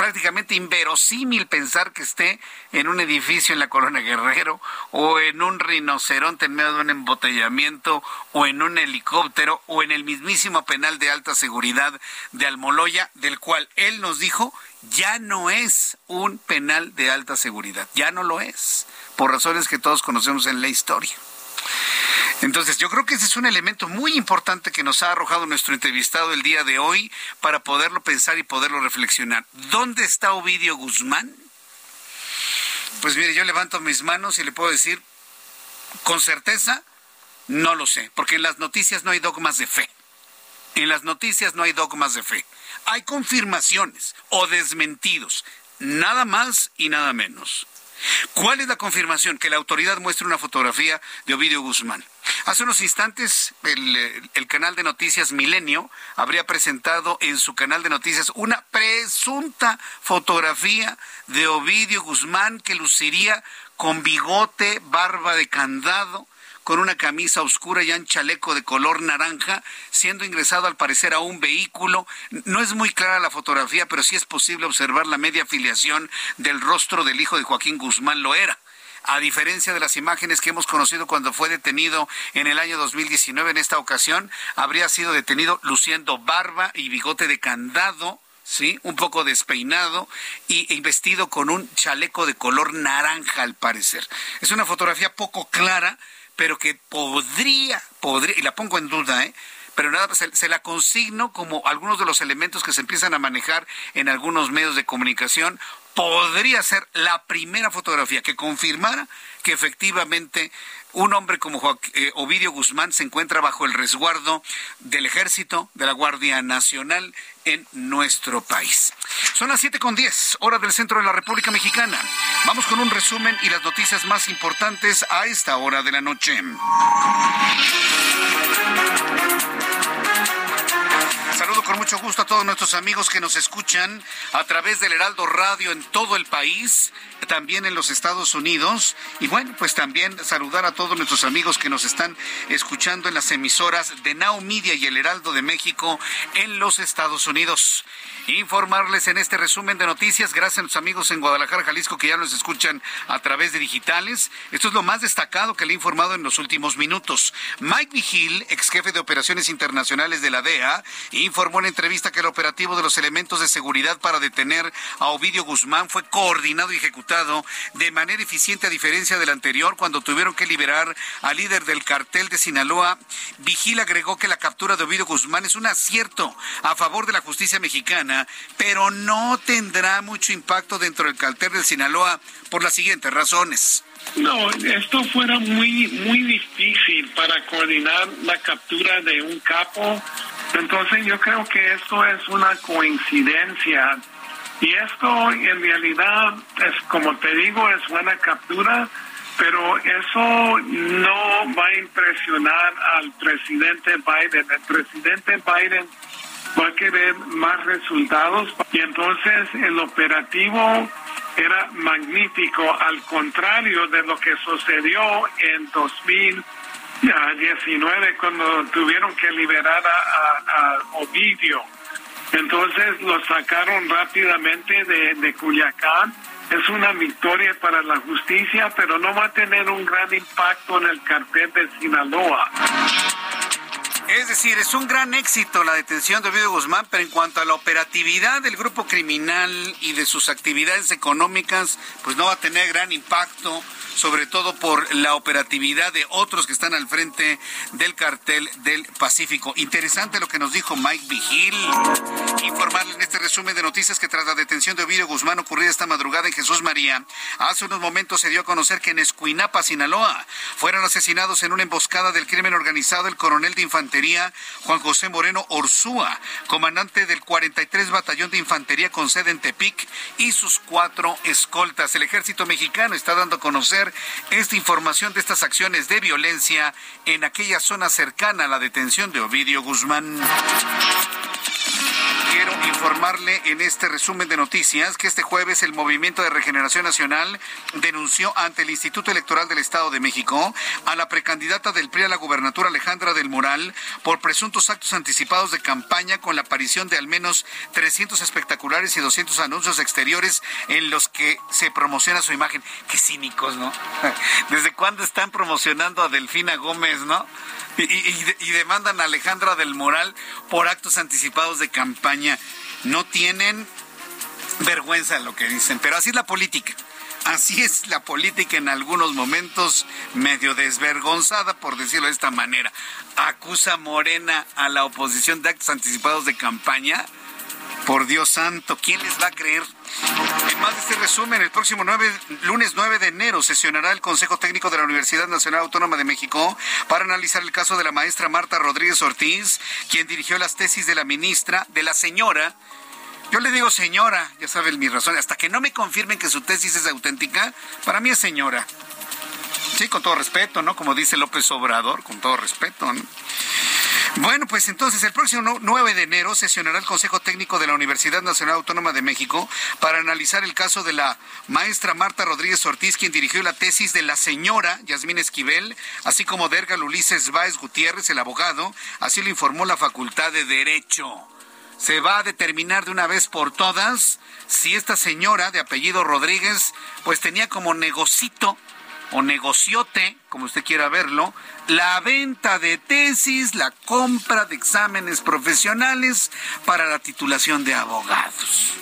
[SPEAKER 1] prácticamente inverosímil pensar que esté en un edificio en la Corona Guerrero o en un rinoceronte en medio de un embotellamiento o en un helicóptero o en el mismísimo penal de alta seguridad de Almoloya, del cual él nos dijo ya no es un penal de alta seguridad, ya no lo es, por razones que todos conocemos en la historia. Entonces, yo creo que ese es un elemento muy importante que nos ha arrojado nuestro entrevistado el día de hoy para poderlo pensar y poderlo reflexionar. ¿Dónde está Ovidio Guzmán? Pues mire, yo levanto mis manos y le puedo decir con certeza, no lo sé, porque en las noticias no hay dogmas de fe. En las noticias no hay dogmas de fe. Hay confirmaciones o desmentidos, nada más y nada menos. ¿Cuál es la confirmación? Que la autoridad muestre una fotografía de Ovidio Guzmán. Hace unos instantes el, el, canal de noticias Milenio habría presentado en su canal de noticias una presunta fotografía de Ovidio Guzmán que luciría con bigote, barba de candado, con una camisa oscura y un chaleco de color naranja, siendo ingresado al parecer a un vehículo. No es muy clara la fotografía, pero sí es posible observar la media afiliación del rostro del hijo de Joaquín Guzmán Loera a diferencia de las imágenes que hemos conocido cuando fue detenido en el año 2019, en esta ocasión habría sido detenido luciendo barba y bigote de candado, ¿sí? Un poco despeinado y e vestido con un chaleco de color naranja al parecer. Es una fotografía poco clara, pero que podría, podría, y la pongo en duda, ¿eh? pero nada, se, se, la consigno como algunos de los elementos que se empiezan a manejar en algunos medios de comunicación. Podría ser la primera fotografía que confirmara que efectivamente un hombre como eh, Ovidio Guzmán se encuentra bajo el resguardo del ejército, de la Guardia Nacional en nuestro país. Son las siete con diez, hora del centro de la República Mexicana. Vamos con un resumen y las noticias más importantes a esta hora de la noche. Saludo con mucho gusto a todos nuestros amigos que nos escuchan a través del Heraldo Radio en todo el país, también en los Estados Unidos. Y bueno, pues también saludar a todos nuestros amigos que nos están escuchando en las emisoras de Now Media y el Heraldo de México en los Estados Unidos. Informarles en este resumen de noticias, gracias a nuestros amigos en Guadalajara, Jalisco, que ya nos escuchan a través de digitales. Esto es lo más destacado que le he informado en los últimos minutos. Mike Vigil, ex jefe de operaciones internacionales de la DEA, informó en entrevista que el operativo de los elementos de seguridad para detener a Ovidio Guzmán fue coordinado y ejecutado de manera eficiente a diferencia del anterior cuando tuvieron que liberar al líder del cartel de Sinaloa. Vigil agregó que la captura de Ovidio Guzmán es un acierto a favor de la justicia mexicana, pero no tendrá mucho impacto dentro del cartel de Sinaloa por las siguientes razones.
[SPEAKER 5] No, esto fuera muy, muy difícil para coordinar la captura de un capo entonces yo creo que esto es una coincidencia y esto en realidad es, como te digo, es buena captura, pero eso no va a impresionar al presidente Biden. El presidente Biden va a querer más resultados y entonces el operativo era magnífico, al contrario de lo que sucedió en 2000 a 19 cuando tuvieron que liberar a, Ovidio. Entonces lo sacaron rápidamente de, de Culiacán. Es una victoria para la justicia, pero no va a tener un gran impacto en el cartel de Sinaloa.
[SPEAKER 1] Es decir, es un gran éxito la detención de Ovidio Guzmán, pero en cuanto a la operatividad del grupo criminal y de sus actividades económicas, pues no va a tener gran impacto sobre todo por la operatividad de otros que están al frente del cartel del Pacífico. Interesante lo que nos dijo Mike Vigil. Informarle en este resumen de noticias que tras la detención de Ovidio Guzmán ocurrida esta madrugada en Jesús María, hace unos momentos se dio a conocer que en Escuinapa, Sinaloa, fueron asesinados en una emboscada del crimen organizado el coronel de infantería Juan José Moreno Orsúa, comandante del 43 Batallón de Infantería con sede en Tepic y sus cuatro escoltas. El ejército mexicano está dando a conocer esta información de estas acciones de violencia en aquella zona cercana a la detención de Ovidio Guzmán. Quiero informarle en este resumen de noticias que este jueves el Movimiento de Regeneración Nacional denunció ante el Instituto Electoral del Estado de México a la precandidata del PRI a la gubernatura Alejandra del Moral por presuntos actos anticipados de campaña con la aparición de al menos 300 espectaculares y 200 anuncios exteriores en los que se promociona su imagen. Qué cínicos, ¿no? ¿Desde cuándo están promocionando a Delfina Gómez, no? y, demandan a Alejandra del Moral por actos anticipados de campaña. No tienen vergüenza de lo que dicen, pero así es la política. Así es la política en algunos momentos medio desvergonzada, por decirlo de esta manera. Acusa Morena a la oposición de actos anticipados de campaña por Dios santo, ¿quién les va a creer? En más de este resumen, el próximo lunes 9 de enero sesionará el Consejo Técnico de la Universidad Nacional Autónoma de México para analizar el caso de la maestra Marta Rodríguez Ortiz, quien dirigió las tesis de la ministra, de la señora. Yo le digo señora, ya saben mi razón, hasta que no me confirmen que su tesis es auténtica, para mí es señora. Sí, con todo respeto, ¿no? Como dice López Obrador, con todo respeto, ¿no? Bueno, pues entonces el próximo 9 de enero sesionará el Consejo Técnico de la Universidad Nacional Autónoma de México para analizar el caso de la maestra Marta Rodríguez Ortiz, quien dirigió la tesis de la señora Yasmín Esquivel, así como de Ergal Ulises Báez Gutiérrez, el abogado, así lo informó la Facultad de Derecho. Se va a determinar de una vez por todas si esta señora de apellido Rodríguez pues tenía como negocito o negociote, como usted quiera verlo, la venta de tesis, la compra de exámenes profesionales para la titulación de abogados.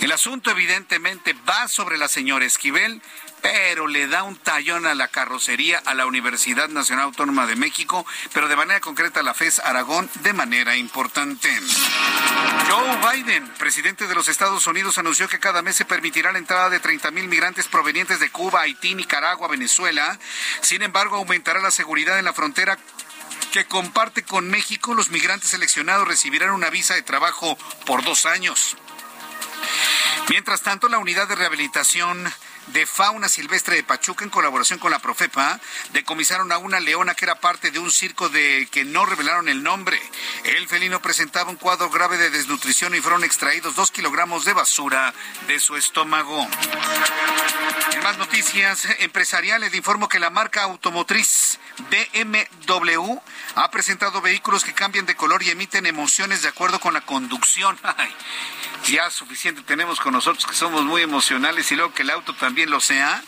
[SPEAKER 1] El asunto evidentemente va sobre la señora Esquivel, pero le da un tallón a la carrocería a la Universidad Nacional Autónoma de México, pero de manera concreta a la FES Aragón de manera importante. Joe Biden, presidente de los Estados Unidos, anunció que cada mes se permitirá la entrada de 30 mil migrantes provenientes de Cuba, Haití, Nicaragua, Venezuela. Sin embargo, aumentará la seguridad en la frontera que comparte con México. Los migrantes seleccionados recibirán una visa de trabajo por dos años. Mientras tanto, la unidad de rehabilitación de fauna silvestre de Pachuca en colaboración con la Profepa decomisaron a una leona que era parte de un circo de que no revelaron el nombre. El felino presentaba un cuadro grave de desnutrición y fueron extraídos dos kilogramos de basura de su estómago. En más noticias empresariales, le informo que la marca automotriz BMW ha presentado vehículos que cambian de color y emiten emociones de acuerdo con la conducción. ya suficiente tenemos con nosotros que somos muy emocionales y luego que el auto también lo sea.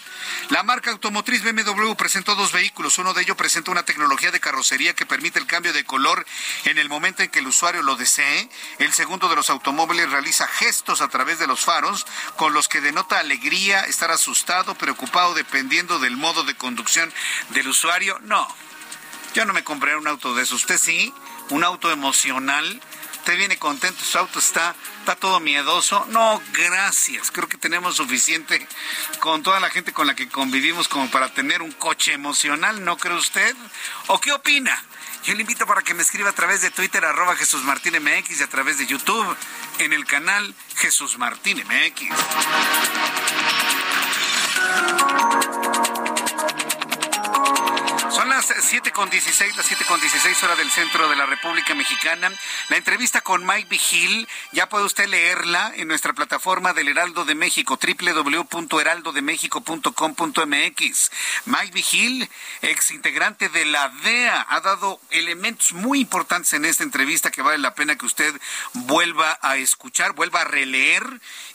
[SPEAKER 1] La marca automotriz BMW presentó dos vehículos. Uno de ellos presenta una tecnología de carrocería que permite el cambio de color en el momento en que el usuario lo desee. El segundo de los automóviles realiza gestos a través de los faros con los que denota alegría, estar asustado, preocupado, dependiendo del modo de conducción del usuario. No, yo no me compré un auto de eso. ¿Usted sí? ¿Un auto emocional? usted viene contento, su auto está, está todo miedoso. No, gracias. Creo que tenemos suficiente con toda la gente con la que convivimos como para tener un coche emocional, ¿no cree usted? ¿O qué opina? Yo le invito para que me escriba a través de Twitter, arroba Jesús Martín MX, y a través de YouTube, en el canal Jesús Martín MX. Las las 7 con 16, las 7 con 16 hora del centro de la República Mexicana. La entrevista con Mike Vigil, ya puede usted leerla en nuestra plataforma del Heraldo de México, www.heraldodemexico.com.mx. Mike Vigil, ex integrante de la DEA, ha dado elementos muy importantes en esta entrevista que vale la pena que usted vuelva a escuchar, vuelva a releer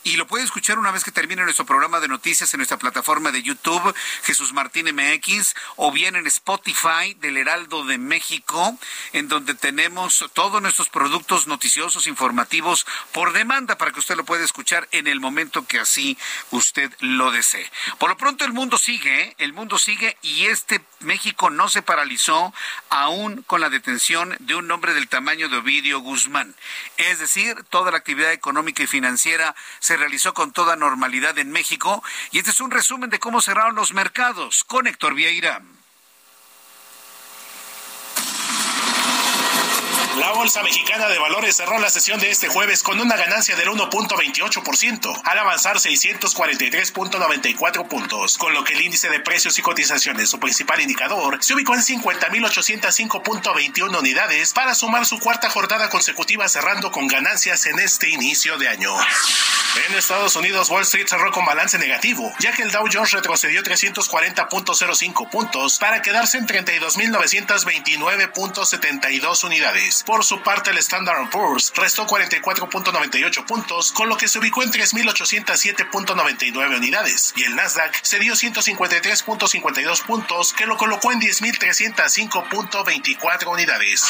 [SPEAKER 1] y lo puede escuchar una vez que termine nuestro programa de noticias en nuestra plataforma de YouTube, Jesús Martín MX, o bien en Spotify del Heraldo de México, en donde tenemos todos nuestros productos noticiosos, informativos, por demanda para que usted lo pueda escuchar en el momento que así usted lo desee. Por lo pronto el mundo sigue, ¿eh? el mundo sigue y este México no se paralizó aún con la detención de un hombre del tamaño de Ovidio Guzmán. Es decir, toda la actividad económica y financiera se realizó con toda normalidad en México y este es un resumen de cómo cerraron los mercados con Héctor Vieira.
[SPEAKER 9] La Bolsa Mexicana de Valores cerró la sesión de este jueves con una ganancia del 1.28%, al avanzar 643.94 puntos, con lo que el índice de precios y cotizaciones, su principal indicador, se ubicó en 50.805.21 unidades para sumar su cuarta jornada consecutiva cerrando con ganancias en este inicio de año. En Estados Unidos, Wall Street cerró con balance negativo, ya que el Dow Jones retrocedió 340.05 puntos para quedarse en 32.929.72 unidades. Por su parte, el Standard Poor's restó 44.98 puntos, con lo que se ubicó en 3.807.99 unidades, y el Nasdaq se dio 153.52 puntos, que lo colocó en 10.305.24 unidades.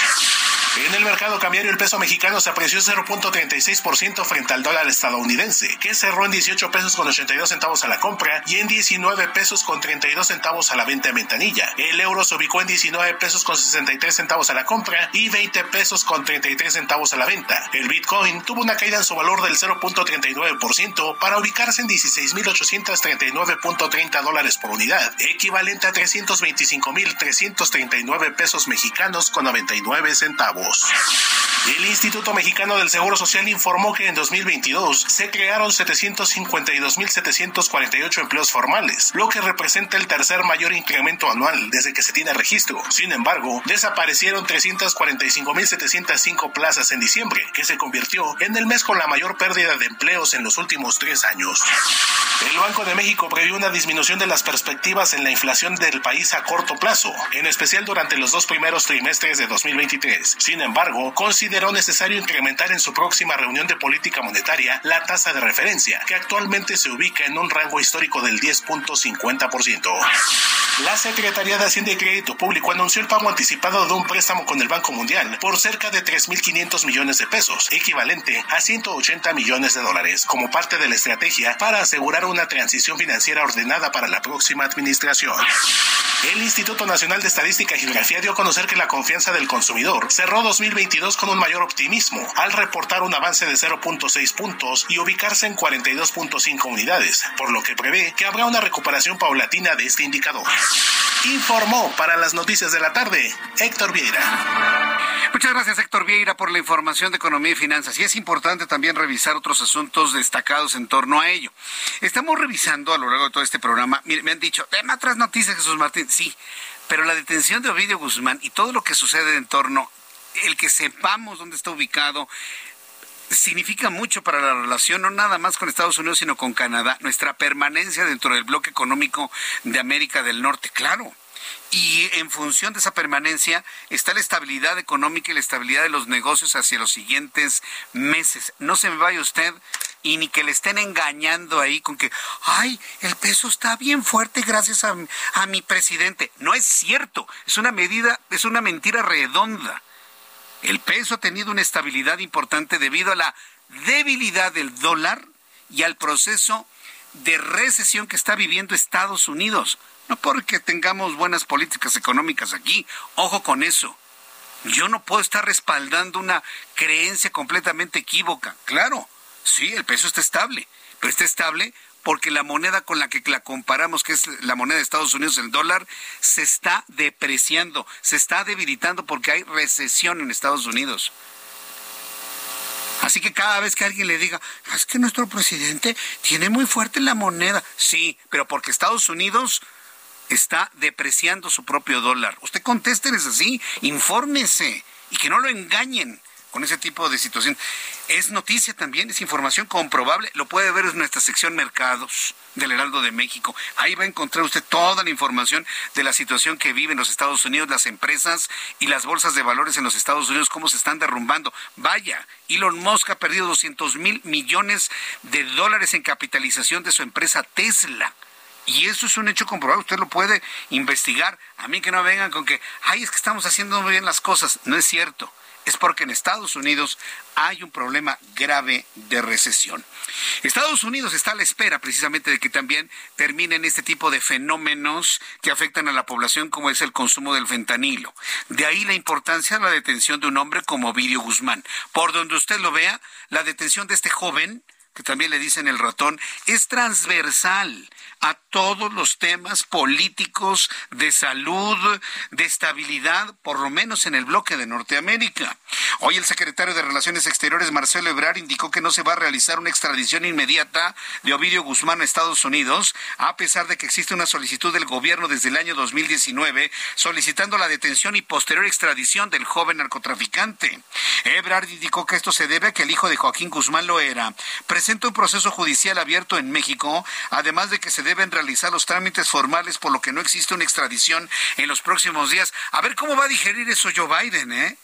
[SPEAKER 9] En el mercado cambiario, el peso mexicano se apreció 0.36% frente al dólar estadounidense, que cerró en 18 pesos con 82 centavos a la compra y en 19 pesos con 32 centavos a la venta en ventanilla. El euro se ubicó en 19 pesos con 63 centavos a la compra y 20 pesos con 33 centavos a la venta. El Bitcoin tuvo una caída en su valor del 0.39% para ubicarse en 16.839.30 dólares por unidad, equivalente a 325.339 pesos mexicanos con 99 centavos. El Instituto Mexicano del Seguro Social informó que en 2022 se crearon 752.748 empleos formales, lo que representa el tercer mayor incremento anual desde que se tiene registro. Sin embargo, desaparecieron 345.000 705 plazas en diciembre, que se convirtió en el mes con la mayor pérdida de empleos en los últimos tres años. El Banco de México previó una disminución de las perspectivas en la inflación del país a corto plazo, en especial durante los dos primeros trimestres de 2023. Sin embargo, consideró necesario incrementar en su próxima reunión de política monetaria la tasa de referencia, que actualmente se ubica en un rango histórico del 10.50%. La Secretaría de Hacienda y Crédito Público anunció el pago anticipado de un préstamo con el Banco Mundial por cerca de 3.500 millones de pesos, equivalente a 180 millones de dólares, como parte de la estrategia para asegurar una transición financiera ordenada para la próxima administración. El Instituto Nacional de Estadística y Geografía dio a conocer que la confianza del consumidor cerró 2022 con un mayor optimismo, al reportar un avance de 0.6 puntos y ubicarse en 42.5 unidades, por lo que prevé que habrá una recuperación paulatina de este indicador. Informó para las noticias de la tarde Héctor Vieira.
[SPEAKER 1] Muchas gracias, Héctor Vieira, por la información de economía y finanzas. Y es importante también revisar otros asuntos destacados en torno a ello. Estamos revisando a lo largo de todo este programa. Mire, me han dicho, tema otras noticias, Jesús Martín. Sí, pero la detención de Ovidio Guzmán y todo lo que sucede en torno, el que sepamos dónde está ubicado, significa mucho para la relación, no nada más con Estados Unidos, sino con Canadá, nuestra permanencia dentro del bloque económico de América del Norte, claro. Y en función de esa permanencia está la estabilidad económica y la estabilidad de los negocios hacia los siguientes meses. No se me vaya usted y ni que le estén engañando ahí con que, ay, el peso está bien fuerte gracias a, a mi presidente. No es cierto, es una medida, es una mentira redonda. El peso ha tenido una estabilidad importante debido a la debilidad del dólar y al proceso de recesión que está viviendo Estados Unidos. No porque tengamos buenas políticas económicas aquí, ojo con eso. Yo no puedo estar respaldando una creencia completamente equívoca. Claro, sí, el peso está estable, pero está estable porque la moneda con la que la comparamos, que es la moneda de Estados Unidos, el dólar, se está depreciando, se está debilitando porque hay recesión en Estados Unidos. Así que cada vez que alguien le diga, es que nuestro presidente tiene muy fuerte la moneda, sí, pero porque Estados Unidos está depreciando su propio dólar. Usted contésteles así, infórmese y que no lo engañen con ese tipo de situación. Es noticia también, es información comprobable. Lo puede ver en nuestra sección Mercados del Heraldo de México. Ahí va a encontrar usted toda la información de la situación que viven los Estados Unidos, las empresas y las bolsas de valores en los Estados Unidos, cómo se están derrumbando. Vaya, Elon Musk ha perdido 200 mil millones de dólares en capitalización de su empresa Tesla. Y eso es un hecho comprobado, usted lo puede investigar. A mí que no vengan con que, ay, es que estamos haciendo muy bien las cosas. No es cierto es porque en Estados Unidos hay un problema grave de recesión. Estados Unidos está a la espera precisamente de que también terminen este tipo de fenómenos que afectan a la población como es el consumo del fentanilo. De ahí la importancia de la detención de un hombre como Ovidio Guzmán. Por donde usted lo vea, la detención de este joven que también le dicen el ratón, es transversal a todos los temas políticos, de salud, de estabilidad, por lo menos en el bloque de Norteamérica. Hoy el secretario de Relaciones Exteriores, Marcelo Ebrard, indicó que no se va a realizar una extradición inmediata de Ovidio Guzmán a Estados Unidos, a pesar de que existe una solicitud del gobierno desde el año 2019 solicitando la detención y posterior extradición del joven narcotraficante. Ebrard indicó que esto se debe a que el hijo de Joaquín Guzmán lo era. Presenta un proceso judicial abierto en México, además de que se deben realizar los trámites formales, por lo que no existe una extradición en los próximos días. A ver cómo va a digerir eso Joe Biden, ¿eh?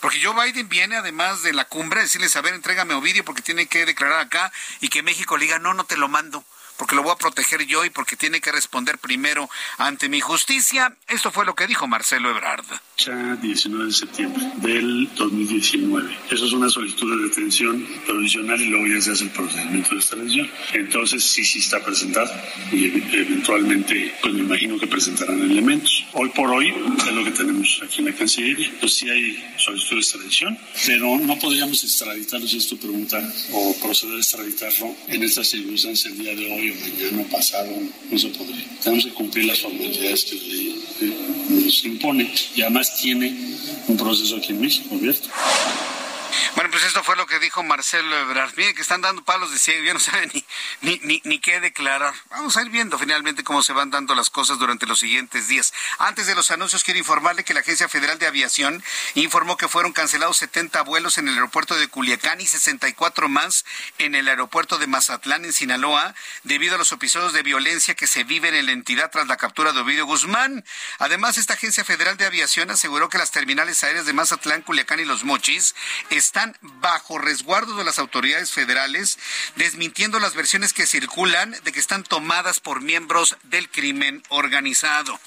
[SPEAKER 1] Porque Joe Biden viene además de la cumbre a decirles, a ver, entrégame Ovidio porque tiene que declarar acá y que México le diga, no, no te lo mando porque lo voy a proteger yo y porque tiene que responder primero ante mi justicia. Esto fue lo que dijo Marcelo Ebrard.
[SPEAKER 10] 19 de septiembre del 2019. Eso es una solicitud de detención provisional y luego ya se hace el procedimiento de extradición. Entonces sí, sí está presentado y eventualmente, pues me imagino que presentarán elementos. Hoy por hoy es lo que tenemos aquí en la Cancillería. Pues sí hay solicitud de extradición, pero no podríamos extraditarlo si esto pregunta o proceder a extraditarlo en estas circunstancias el día de hoy mañana pasado, no se podría. Tenemos que cumplir las formalidades que eh, nos impone y además tiene un proceso aquí en México abierto.
[SPEAKER 1] Bueno, pues esto fue lo que dijo Marcelo Ebrard. Mire que están dando palos de ciego, ya no saben ni, ni, ni, qué declarar. Vamos a ir viendo finalmente cómo se van dando las cosas durante los siguientes días. Antes de los anuncios, quiero informarle que la Agencia Federal de Aviación informó que fueron cancelados 70 vuelos en el aeropuerto de Culiacán y 64 más en el aeropuerto de Mazatlán, en Sinaloa, debido a los episodios de violencia que se viven en la entidad tras la captura de Ovidio Guzmán. Además, esta Agencia Federal de Aviación aseguró que las terminales aéreas de Mazatlán, Culiacán y Los Mochis están bajo resguardo de las autoridades federales, desmintiendo las versiones que circulan de que están tomadas por miembros del crimen organizado.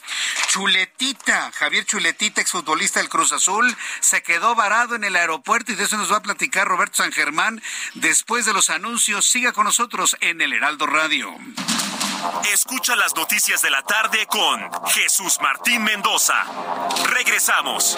[SPEAKER 1] Chuletita, Javier Chuletita, exfutbolista del Cruz Azul, se quedó varado en el aeropuerto y de eso nos va a platicar Roberto San Germán después de los anuncios. Siga con nosotros en el Heraldo Radio.
[SPEAKER 8] Escucha las noticias de la tarde con Jesús Martín Mendoza. Regresamos.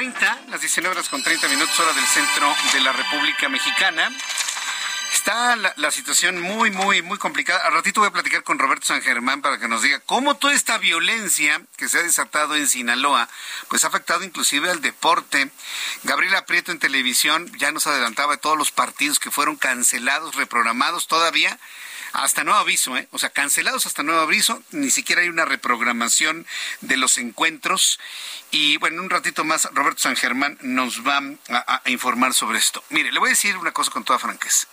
[SPEAKER 1] 30, las 19 horas con 30 minutos hora del centro de la República Mexicana. Está la, situación muy, muy, muy complicada. Al ratito voy a platicar con Roberto San Germán para que nos diga cómo toda esta violencia que se ha desatado en Sinaloa, pues ha afectado inclusive al deporte. Gabriela Prieto en televisión ya nos adelantaba de todos los partidos que fueron cancelados, reprogramados todavía hasta nuevo aviso, ¿eh? O sea, cancelados hasta nuevo aviso, ni siquiera hay una reprogramación de los encuentros. Y bueno, en un ratito más, Roberto San Germán nos va a, a informar sobre esto. Mire, le voy a decir una cosa con toda franqueza.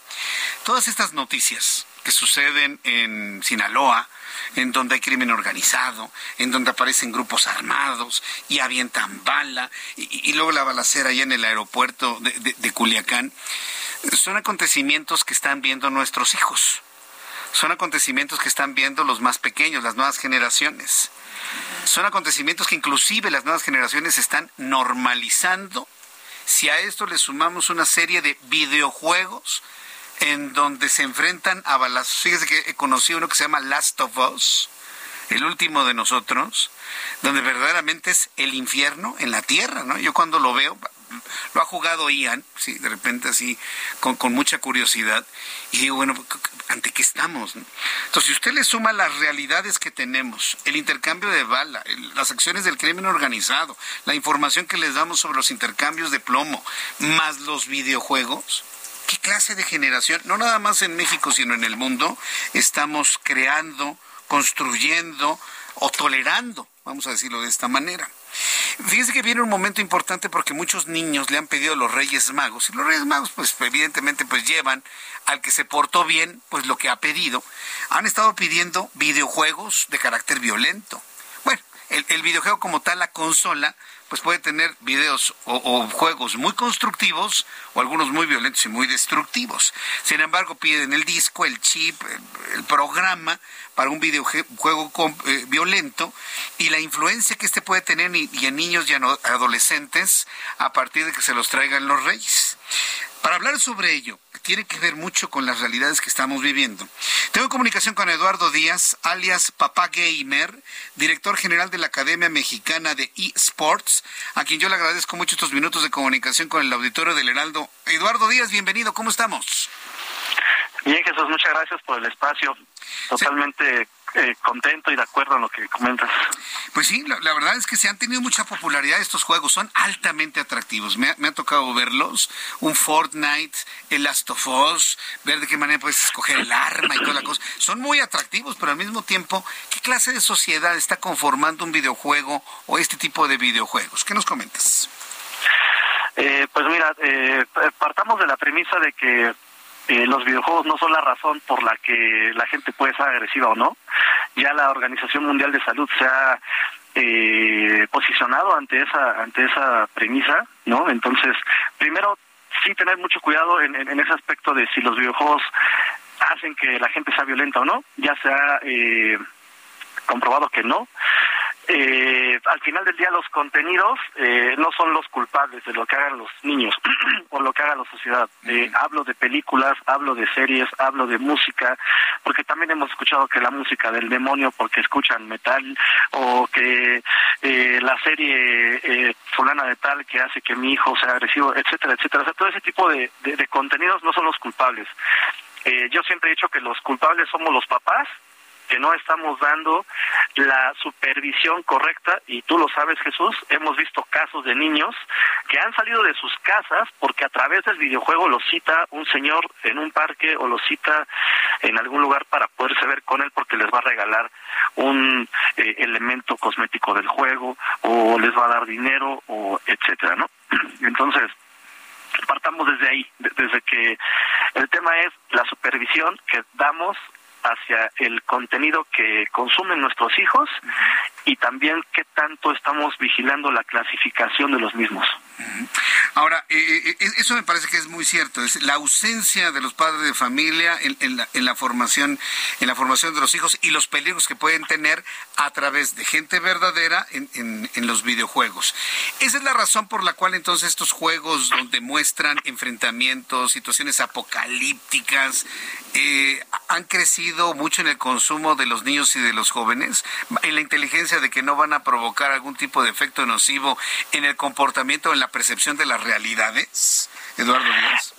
[SPEAKER 1] Todas estas noticias que suceden en Sinaloa, en donde hay crimen organizado, en donde aparecen grupos armados y avientan bala, y, luego la balacera allá en el aeropuerto de, de Culiacán, son acontecimientos que están viendo nuestros hijos. Son acontecimientos que están viendo los más pequeños, las nuevas generaciones. Son acontecimientos que inclusive las nuevas generaciones están normalizando. Si a esto le sumamos una serie de videojuegos en donde se enfrentan a balazos. Fíjese que he conocido uno que se llama Last of Us, el último de nosotros, donde verdaderamente es el infierno en la tierra, ¿no? Yo cuando lo veo, lo ha jugado Ian, sí, de repente así, con, mucha curiosidad, y digo, bueno, ¿ante qué estamos? Entonces, si usted le suma las realidades que tenemos, el intercambio de bala, las acciones del crimen organizado, la información que les damos sobre los intercambios de plomo, más los videojuegos, ¿Qué clase de generación, no nada más en México, sino en el mundo, estamos creando, construyendo o tolerando, vamos a decirlo de esta manera? Fíjese que viene un momento importante porque muchos niños le han pedido a los Reyes Magos y los Reyes Magos pues evidentemente pues llevan al que se portó bien pues lo que ha pedido. Han estado pidiendo videojuegos de carácter violento. Bueno, el videojuego como tal, la consola, pues puede tener videos o, juegos muy constructivos o algunos muy violentos y muy destructivos. Sin embargo, piden el disco, el chip, el, programa para un videojuego eh, violento y la influencia que este puede tener y, en niños y adolescentes a partir de que se los traigan los reyes. Para hablar sobre ello, tiene que ver mucho con las realidades que estamos viviendo. Tengo comunicación con Eduardo Díaz, alias Papá Gamer, director general de la Academia Mexicana de eSports, a quien yo le agradezco mucho estos minutos de comunicación con el auditorio del Heraldo. Eduardo Díaz, bienvenido, ¿cómo estamos?
[SPEAKER 11] Bien, Jesús, muchas gracias por el espacio. Totalmente eh, contento y de acuerdo en lo que comentas.
[SPEAKER 1] Pues sí, la, verdad es que se han tenido mucha popularidad estos juegos, son altamente atractivos. Me, ha tocado verlos, un Fortnite, el Last of Us, ver de qué manera puedes escoger el arma y toda la cosa. Son muy atractivos, pero al mismo tiempo, ¿qué clase de sociedad está conformando un videojuego o este tipo de videojuegos? ¿Qué nos comentas?
[SPEAKER 11] Eh, pues mira, eh, partamos de la premisa de que eh, los videojuegos no son la razón por la que la gente puede ser agresiva o no. Ya la Organización Mundial de Salud se ha eh, posicionado ante esa ante esa premisa, ¿no? Entonces, primero sí tener mucho cuidado en, ese aspecto de si los videojuegos hacen que la gente sea violenta o no. Ya se ha eh, comprobado que no eh, al final del día los contenidos eh, no son los culpables de lo que hagan los niños o lo que haga la sociedad. Eh, hablo de películas, hablo de series, hablo de música, porque también hemos escuchado que la música del demonio porque escuchan metal o que eh, la serie eh, fulana de tal que hace que mi hijo sea agresivo, etcétera, etcétera. O sea, todo ese tipo de, de contenidos no son los culpables. Eh, yo siempre he dicho que los culpables somos los papás que no estamos dando la supervisión correcta y tú lo sabes Jesús, hemos visto casos de niños que han salido de sus casas porque a través del videojuego los cita un señor en un parque o los cita en algún lugar para poderse ver con él porque les va a regalar un eh, elemento cosmético del juego o les va a dar dinero o etcétera, ¿no? Entonces, partamos desde ahí, desde que el tema es la supervisión que damos hacia el contenido que consumen nuestros hijos y también qué tanto estamos vigilando la clasificación de los mismos.
[SPEAKER 1] Ahora, eh, eh, eh, eso me parece que es muy cierto, es la ausencia de los padres de familia en, la, formación, en la formación de los hijos y los peligros que pueden tener a través de gente verdadera en, los videojuegos. Esa es la razón por la cual entonces estos juegos donde muestran enfrentamientos, situaciones apocalípticas, han crecido mucho en el consumo de los niños y de los jóvenes, en la inteligencia de que no van a provocar algún tipo de efecto nocivo en el comportamiento, en la percepción de las realidades, Eduardo Díaz.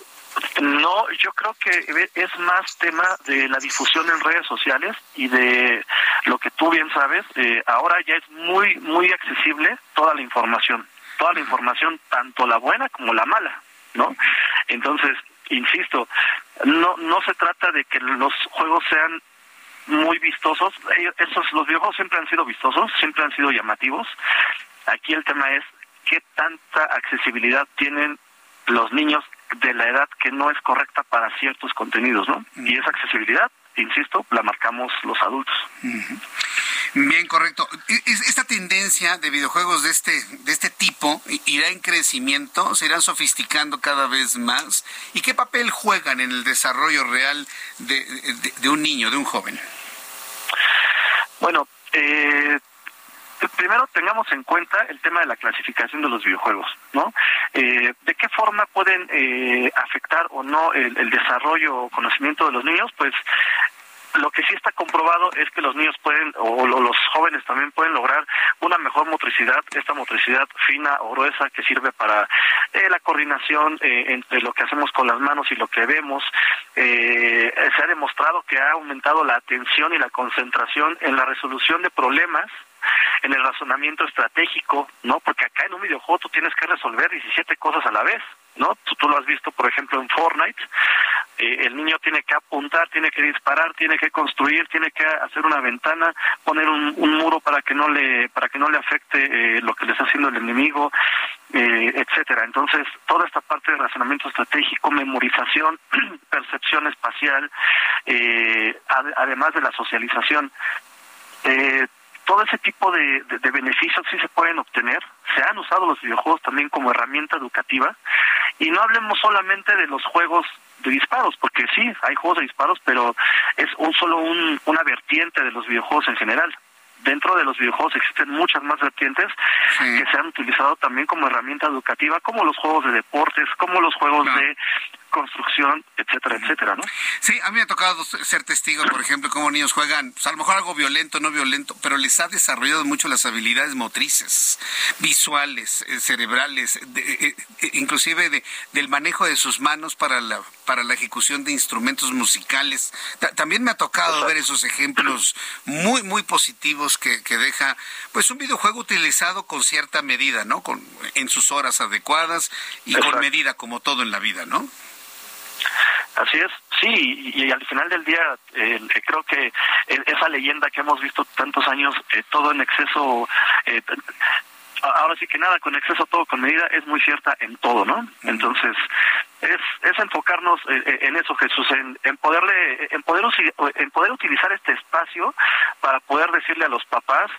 [SPEAKER 11] No, yo creo que es más tema de la difusión en redes sociales y de lo que tú bien sabes, eh, ahora ya es muy, muy accesible toda la información, toda la información, tanto la buena como la mala, ¿no? Entonces, insisto, no, no se trata de que los juegos sean muy vistosos. Esos, los videojuegos siempre han sido vistosos, siempre han sido llamativos. Aquí el tema es qué tanta accesibilidad tienen los niños de la edad que no es correcta para ciertos contenidos, ¿no? Y esa accesibilidad, insisto, la marcamos los adultos.
[SPEAKER 1] Bien, correcto. Esta tendencia de videojuegos de este de este tipo irá en crecimiento, se irán sofisticando cada vez más. ¿Y qué papel juegan en el desarrollo real de un niño, de un joven?
[SPEAKER 11] Bueno, eh, primero tengamos en cuenta el tema de la clasificación de los videojuegos, ¿no? Eh, ¿De qué forma pueden eh, afectar o no el, el desarrollo o conocimiento de los niños? Pues lo que sí está comprobado es que los niños pueden, o los jóvenes también pueden lograr una mejor motricidad, esta motricidad fina o gruesa que sirve para eh, la coordinación eh, entre lo que hacemos con las manos y lo que vemos. Eh, se ha demostrado que ha aumentado la atención y la concentración en la resolución de problemas en el razonamiento estratégico, ¿no? Porque acá en un videojuego tú tienes que resolver 17 cosas a la vez, ¿no? Tú, lo has visto, por ejemplo, en Fortnite. Eh, el niño tiene que apuntar, tiene que disparar, tiene que construir, tiene que hacer una ventana, poner un, muro para que no le para que no le afecte eh, lo que le está haciendo el enemigo, eh, etcétera. Entonces, toda esta parte de razonamiento estratégico, memorización, percepción espacial, además de la socialización, eh, todo ese tipo de, beneficios sí se pueden obtener. Se han usado los videojuegos también como herramienta educativa. Y no hablemos solamente de los juegos de disparos, porque sí, hay juegos de disparos, pero es un solo un, una vertiente de los videojuegos en general. Dentro de los videojuegos existen muchas más vertientes que se han utilizado también como herramienta educativa, como los juegos de deportes, como los juegos de construcción, etcétera, etcétera, ¿no?
[SPEAKER 1] Sí, a mí me ha tocado ser testigo, por ejemplo, cómo niños juegan, pues a lo mejor algo violento, no violento, pero les ha desarrollado mucho las habilidades motrices, visuales, eh, cerebrales, eh, eh, inclusive de, del manejo de sus manos para la para la ejecución de instrumentos musicales. también me ha tocado ver esos ejemplos muy muy positivos que, que deja pues un videojuego utilizado con cierta medida, ¿no? Con en sus horas adecuadas y con medida como todo en la vida, ¿no?
[SPEAKER 11] Así es, sí, y, al final del día eh, creo que esa leyenda que hemos visto tantos años, eh, todo en exceso, eh, ahora sí que nada, con exceso todo con medida, es muy cierta en todo, ¿no? Entonces, es, es enfocarnos en, eso, Jesús, en, en, poderle, en poder, en poder utilizar este espacio para poder decirle a los papás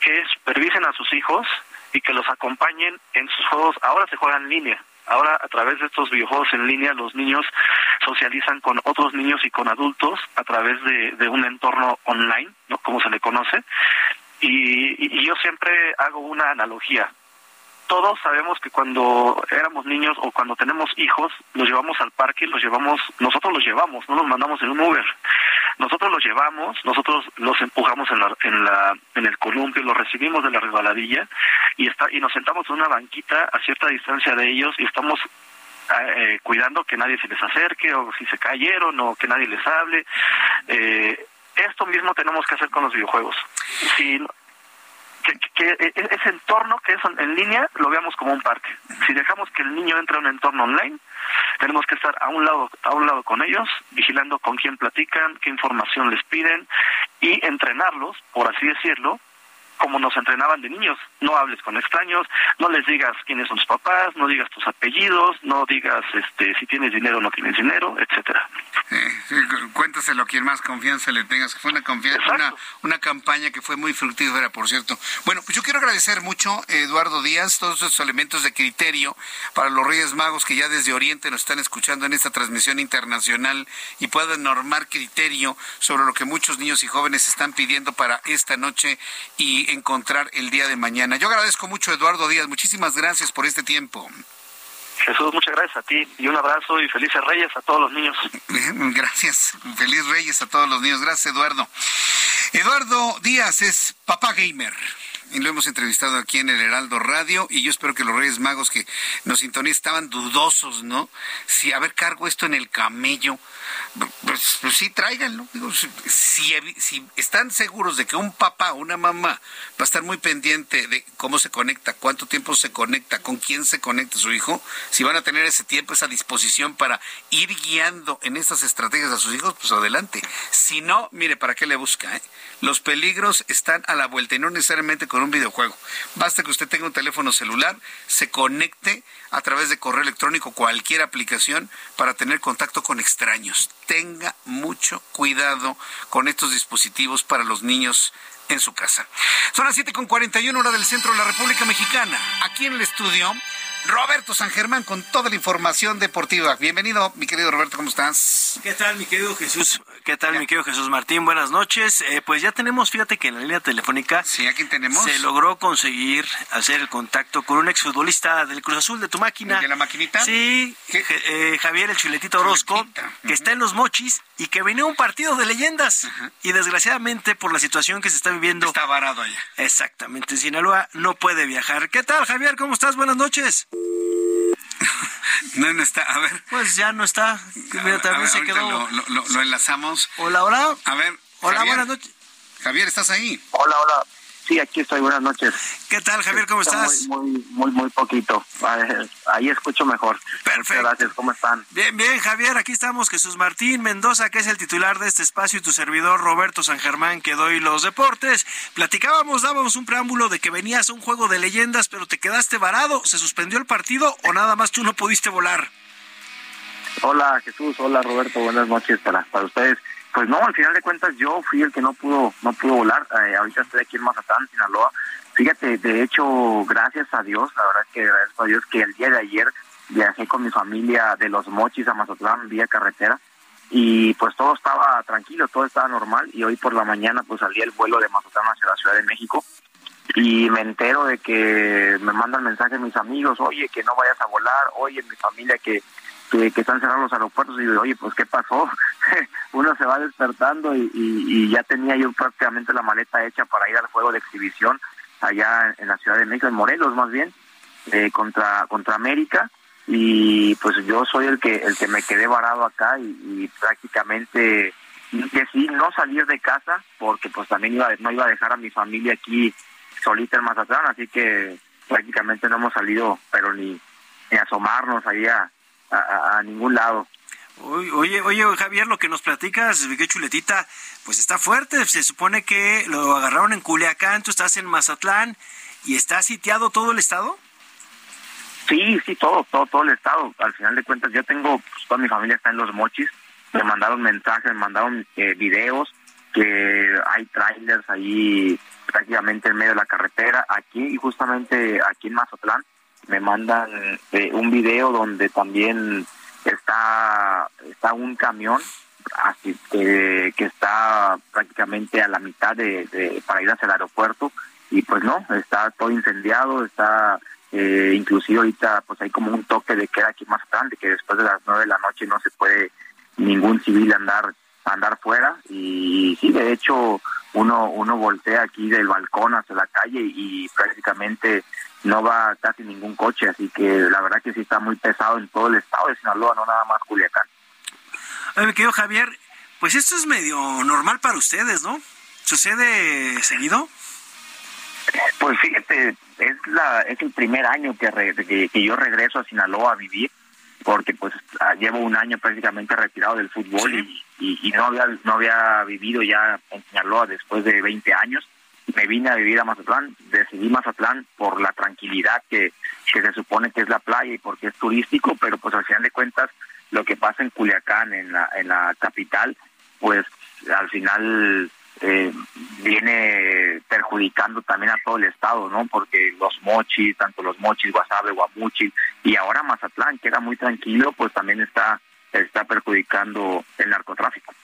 [SPEAKER 11] que supervisen a sus hijos y que los acompañen en sus juegos. Ahora se juega en línea, Ahora, a través de estos videojuegos en línea, los niños socializan con otros niños y con adultos a través de, un entorno online, ¿no? Como se le conoce. y, yo siempre hago una analogía todos sabemos que cuando éramos niños o cuando tenemos hijos, los llevamos al parque, los llevamos, nosotros los llevamos, no los mandamos en un Uber. Nosotros los llevamos, nosotros los empujamos en la, en la, en el columpio, los recibimos de la resbaladilla y está, y nos sentamos en una banquita a cierta distancia de ellos y estamos eh, cuidando que nadie se les acerque o si se cayeron o que nadie les hable. Eh, esto mismo tenemos que hacer con los videojuegos. Si que, e, e, ese entorno que es en línea lo veamos como un parque. Si dejamos que el niño entre a un entorno online, tenemos que estar a un lado a un lado con ellos, vigilando con quién platican, qué información les piden y entrenarlos, por así decirlo, como nos entrenaban de niños. No hables con extraños, no les digas quiénes son tus papás, no digas tus apellidos, no digas este si tienes dinero o no tienes dinero, etcétera.
[SPEAKER 1] cuéntaselo a quien más confianza le tengas, que fue una confianza, una, una campaña que fue muy fructífera, por cierto. Bueno, pues yo quiero agradecer mucho, Eduardo Díaz, todos esos elementos de criterio para los Reyes Magos que ya desde Oriente nos están escuchando en esta transmisión internacional y puedan normar criterio sobre lo que muchos niños y jóvenes están pidiendo para esta noche y encontrar el día de mañana. Yo agradezco mucho, Eduardo Díaz. Muchísimas gracias por este tiempo.
[SPEAKER 11] Jesús, muchas gracias a ti y un abrazo y felices Reyes a todos los niños.
[SPEAKER 1] Gracias, feliz Reyes a todos los niños. Gracias, Eduardo. Eduardo Díaz es papá gamer. Y lo hemos entrevistado aquí en el Heraldo Radio y yo espero que los Reyes Magos que nos sintonizan estaban dudosos, ¿no? Si, a ver, cargo esto en el camello, pues, pues sí, tráiganlo. Si, si, están seguros de que un papá o una mamá va a estar muy pendiente de cómo se conecta, cuánto tiempo se conecta, con quién se conecta su hijo, si van a tener ese tiempo, esa disposición para ir guiando en estas estrategias a sus hijos, pues adelante. Si no, mire, ¿para qué le busca? Eh? Los peligros están a la vuelta y no necesariamente con un videojuego. Basta que usted tenga un teléfono celular, se conecte a través de correo electrónico, cualquier aplicación, para tener contacto con extraños. Tenga mucho cuidado con estos dispositivos para los niños en su casa. Son las 7.41 hora del centro de la República Mexicana. Aquí en el estudio Roberto San Germán con toda la información deportiva. Bienvenido, mi querido Roberto, ¿cómo estás?
[SPEAKER 12] ¿Qué tal, mi querido Jesús? ¿Qué tal, mi querido Jesús Martín? Buenas noches. Eh, pues ya tenemos, fíjate que en la línea telefónica.
[SPEAKER 1] Sí, aquí tenemos.
[SPEAKER 12] Se logró conseguir hacer el contacto con un exfutbolista del Cruz Azul de tu máquina.
[SPEAKER 1] ¿De la maquinita?
[SPEAKER 12] Sí, eh, Javier el Chuletito Orozco, que está en los mochis y que venía un partido de leyendas. Y desgraciadamente, por la situación que se está viviendo.
[SPEAKER 1] Está varado allá.
[SPEAKER 12] Exactamente, en Sinaloa no puede viajar. ¿Qué tal, Javier? ¿Cómo estás? Buenas noches.
[SPEAKER 1] No, no está. A ver.
[SPEAKER 12] Pues ya no está. Mira, también se quedó.
[SPEAKER 1] Lo, lo, lo, enlazamos.
[SPEAKER 12] Hola, hola.
[SPEAKER 1] A ver.
[SPEAKER 12] Hola, buenas noches.
[SPEAKER 1] Javier, ¿estás ahí?
[SPEAKER 4] Hola, hola. Sí, aquí estoy. Buenas noches.
[SPEAKER 12] ¿Qué tal, Javier? ¿Cómo estás?
[SPEAKER 4] Muy, muy, muy, poquito. Ahí escucho mejor.
[SPEAKER 12] Perfecto.
[SPEAKER 4] gracias. ¿Cómo están?
[SPEAKER 12] Bien, bien, Javier. Aquí estamos. Jesús Martín Mendoza, que es el titular de este espacio, y tu servidor Roberto San Germán, que doy los deportes. Platicábamos, dábamos un preámbulo de que venías a un juego de leyendas, pero te quedaste varado. ¿Se suspendió el partido o nada más tú no pudiste volar?
[SPEAKER 4] Hola, Jesús. Hola, Roberto. Buenas noches para, para ustedes. Pues no, al final de cuentas yo fui el que no pudo no pudo volar. Eh, ahorita estoy aquí en Mazatán, Sinaloa. Fíjate, de hecho, gracias a Dios, la verdad es que gracias a Dios que el día de ayer viajé con mi familia de Los Mochis a Mazatlán vía carretera y pues todo estaba tranquilo, todo estaba normal y hoy por la mañana pues salí el vuelo de Mazatlán hacia la Ciudad de México y me entero de que me mandan mensajes mis amigos, oye, que no vayas a volar, oye, mi familia que que, están cerrados los aeropuertos y digo, oye, pues ¿qué pasó? Uno se va despertando y, ya tenía yo prácticamente la maleta hecha para ir al juego de exhibición allá en, la Ciudad de México, en Morelos más bien, eh, contra, contra América y pues yo soy el que el que me quedé varado acá y, prácticamente decidí no salir de casa porque pues también iba no iba a dejar a mi familia aquí solita en Mazatlán así que prácticamente no hemos salido pero ni, ni asomarnos ahí a, a, ningún lado.
[SPEAKER 12] Oye, oye, Javier, lo que nos platicas, qué chuletita, pues está fuerte. Se supone que lo agarraron en Culiacán, tú estás en Mazatlán y está sitiado todo el estado.
[SPEAKER 4] Sí, sí, todo, todo, todo el estado. Al final de cuentas, yo tengo, pues, toda mi familia está en Los Mochis. Me mandaron mensajes, me mandaron eh, videos que hay trailers ahí prácticamente en medio de la carretera. Aquí, y justamente aquí en Mazatlán, me mandan eh, un video donde también está está un camión así que, que está prácticamente a la mitad de, para ir hacia el aeropuerto. Y pues no está todo incendiado está eh, inclusive ahorita pues hay como un toque de queda aquí más grande que después de las nueve de la noche no se puede ningún civil andar andar fuera. Y sí de hecho uno uno voltea aquí del balcón hacia la calle y prácticamente no va casi ningún coche, así que la verdad que sí está muy pesado en todo el estado de Sinaloa, no nada más Culiacán.
[SPEAKER 12] Oye, mi querido Javier, pues esto es medio normal para ustedes, ¿no? ¿Sucede seguido?
[SPEAKER 4] Pues fíjate, es la es el primer año que, que, yo regreso a Sinaloa a vivir, porque pues ah, llevo un año prácticamente retirado del fútbol y, y, no había no había vivido ya en Sinaloa después de 20 años me vine a vivir a Mazatlán, decidí Mazatlán por la tranquilidad que, se supone que es la playa y porque es turístico, pero pues al final de cuentas lo que pasa en Culiacán, en la, en la capital, pues al final eh, viene perjudicando también a todo el estado, ¿no? Porque los mochis, tanto los mochis, Guasave, Guamuchil y ahora Mazatlán, que era muy tranquilo, pues también está, está perjudicando el narcotráfico.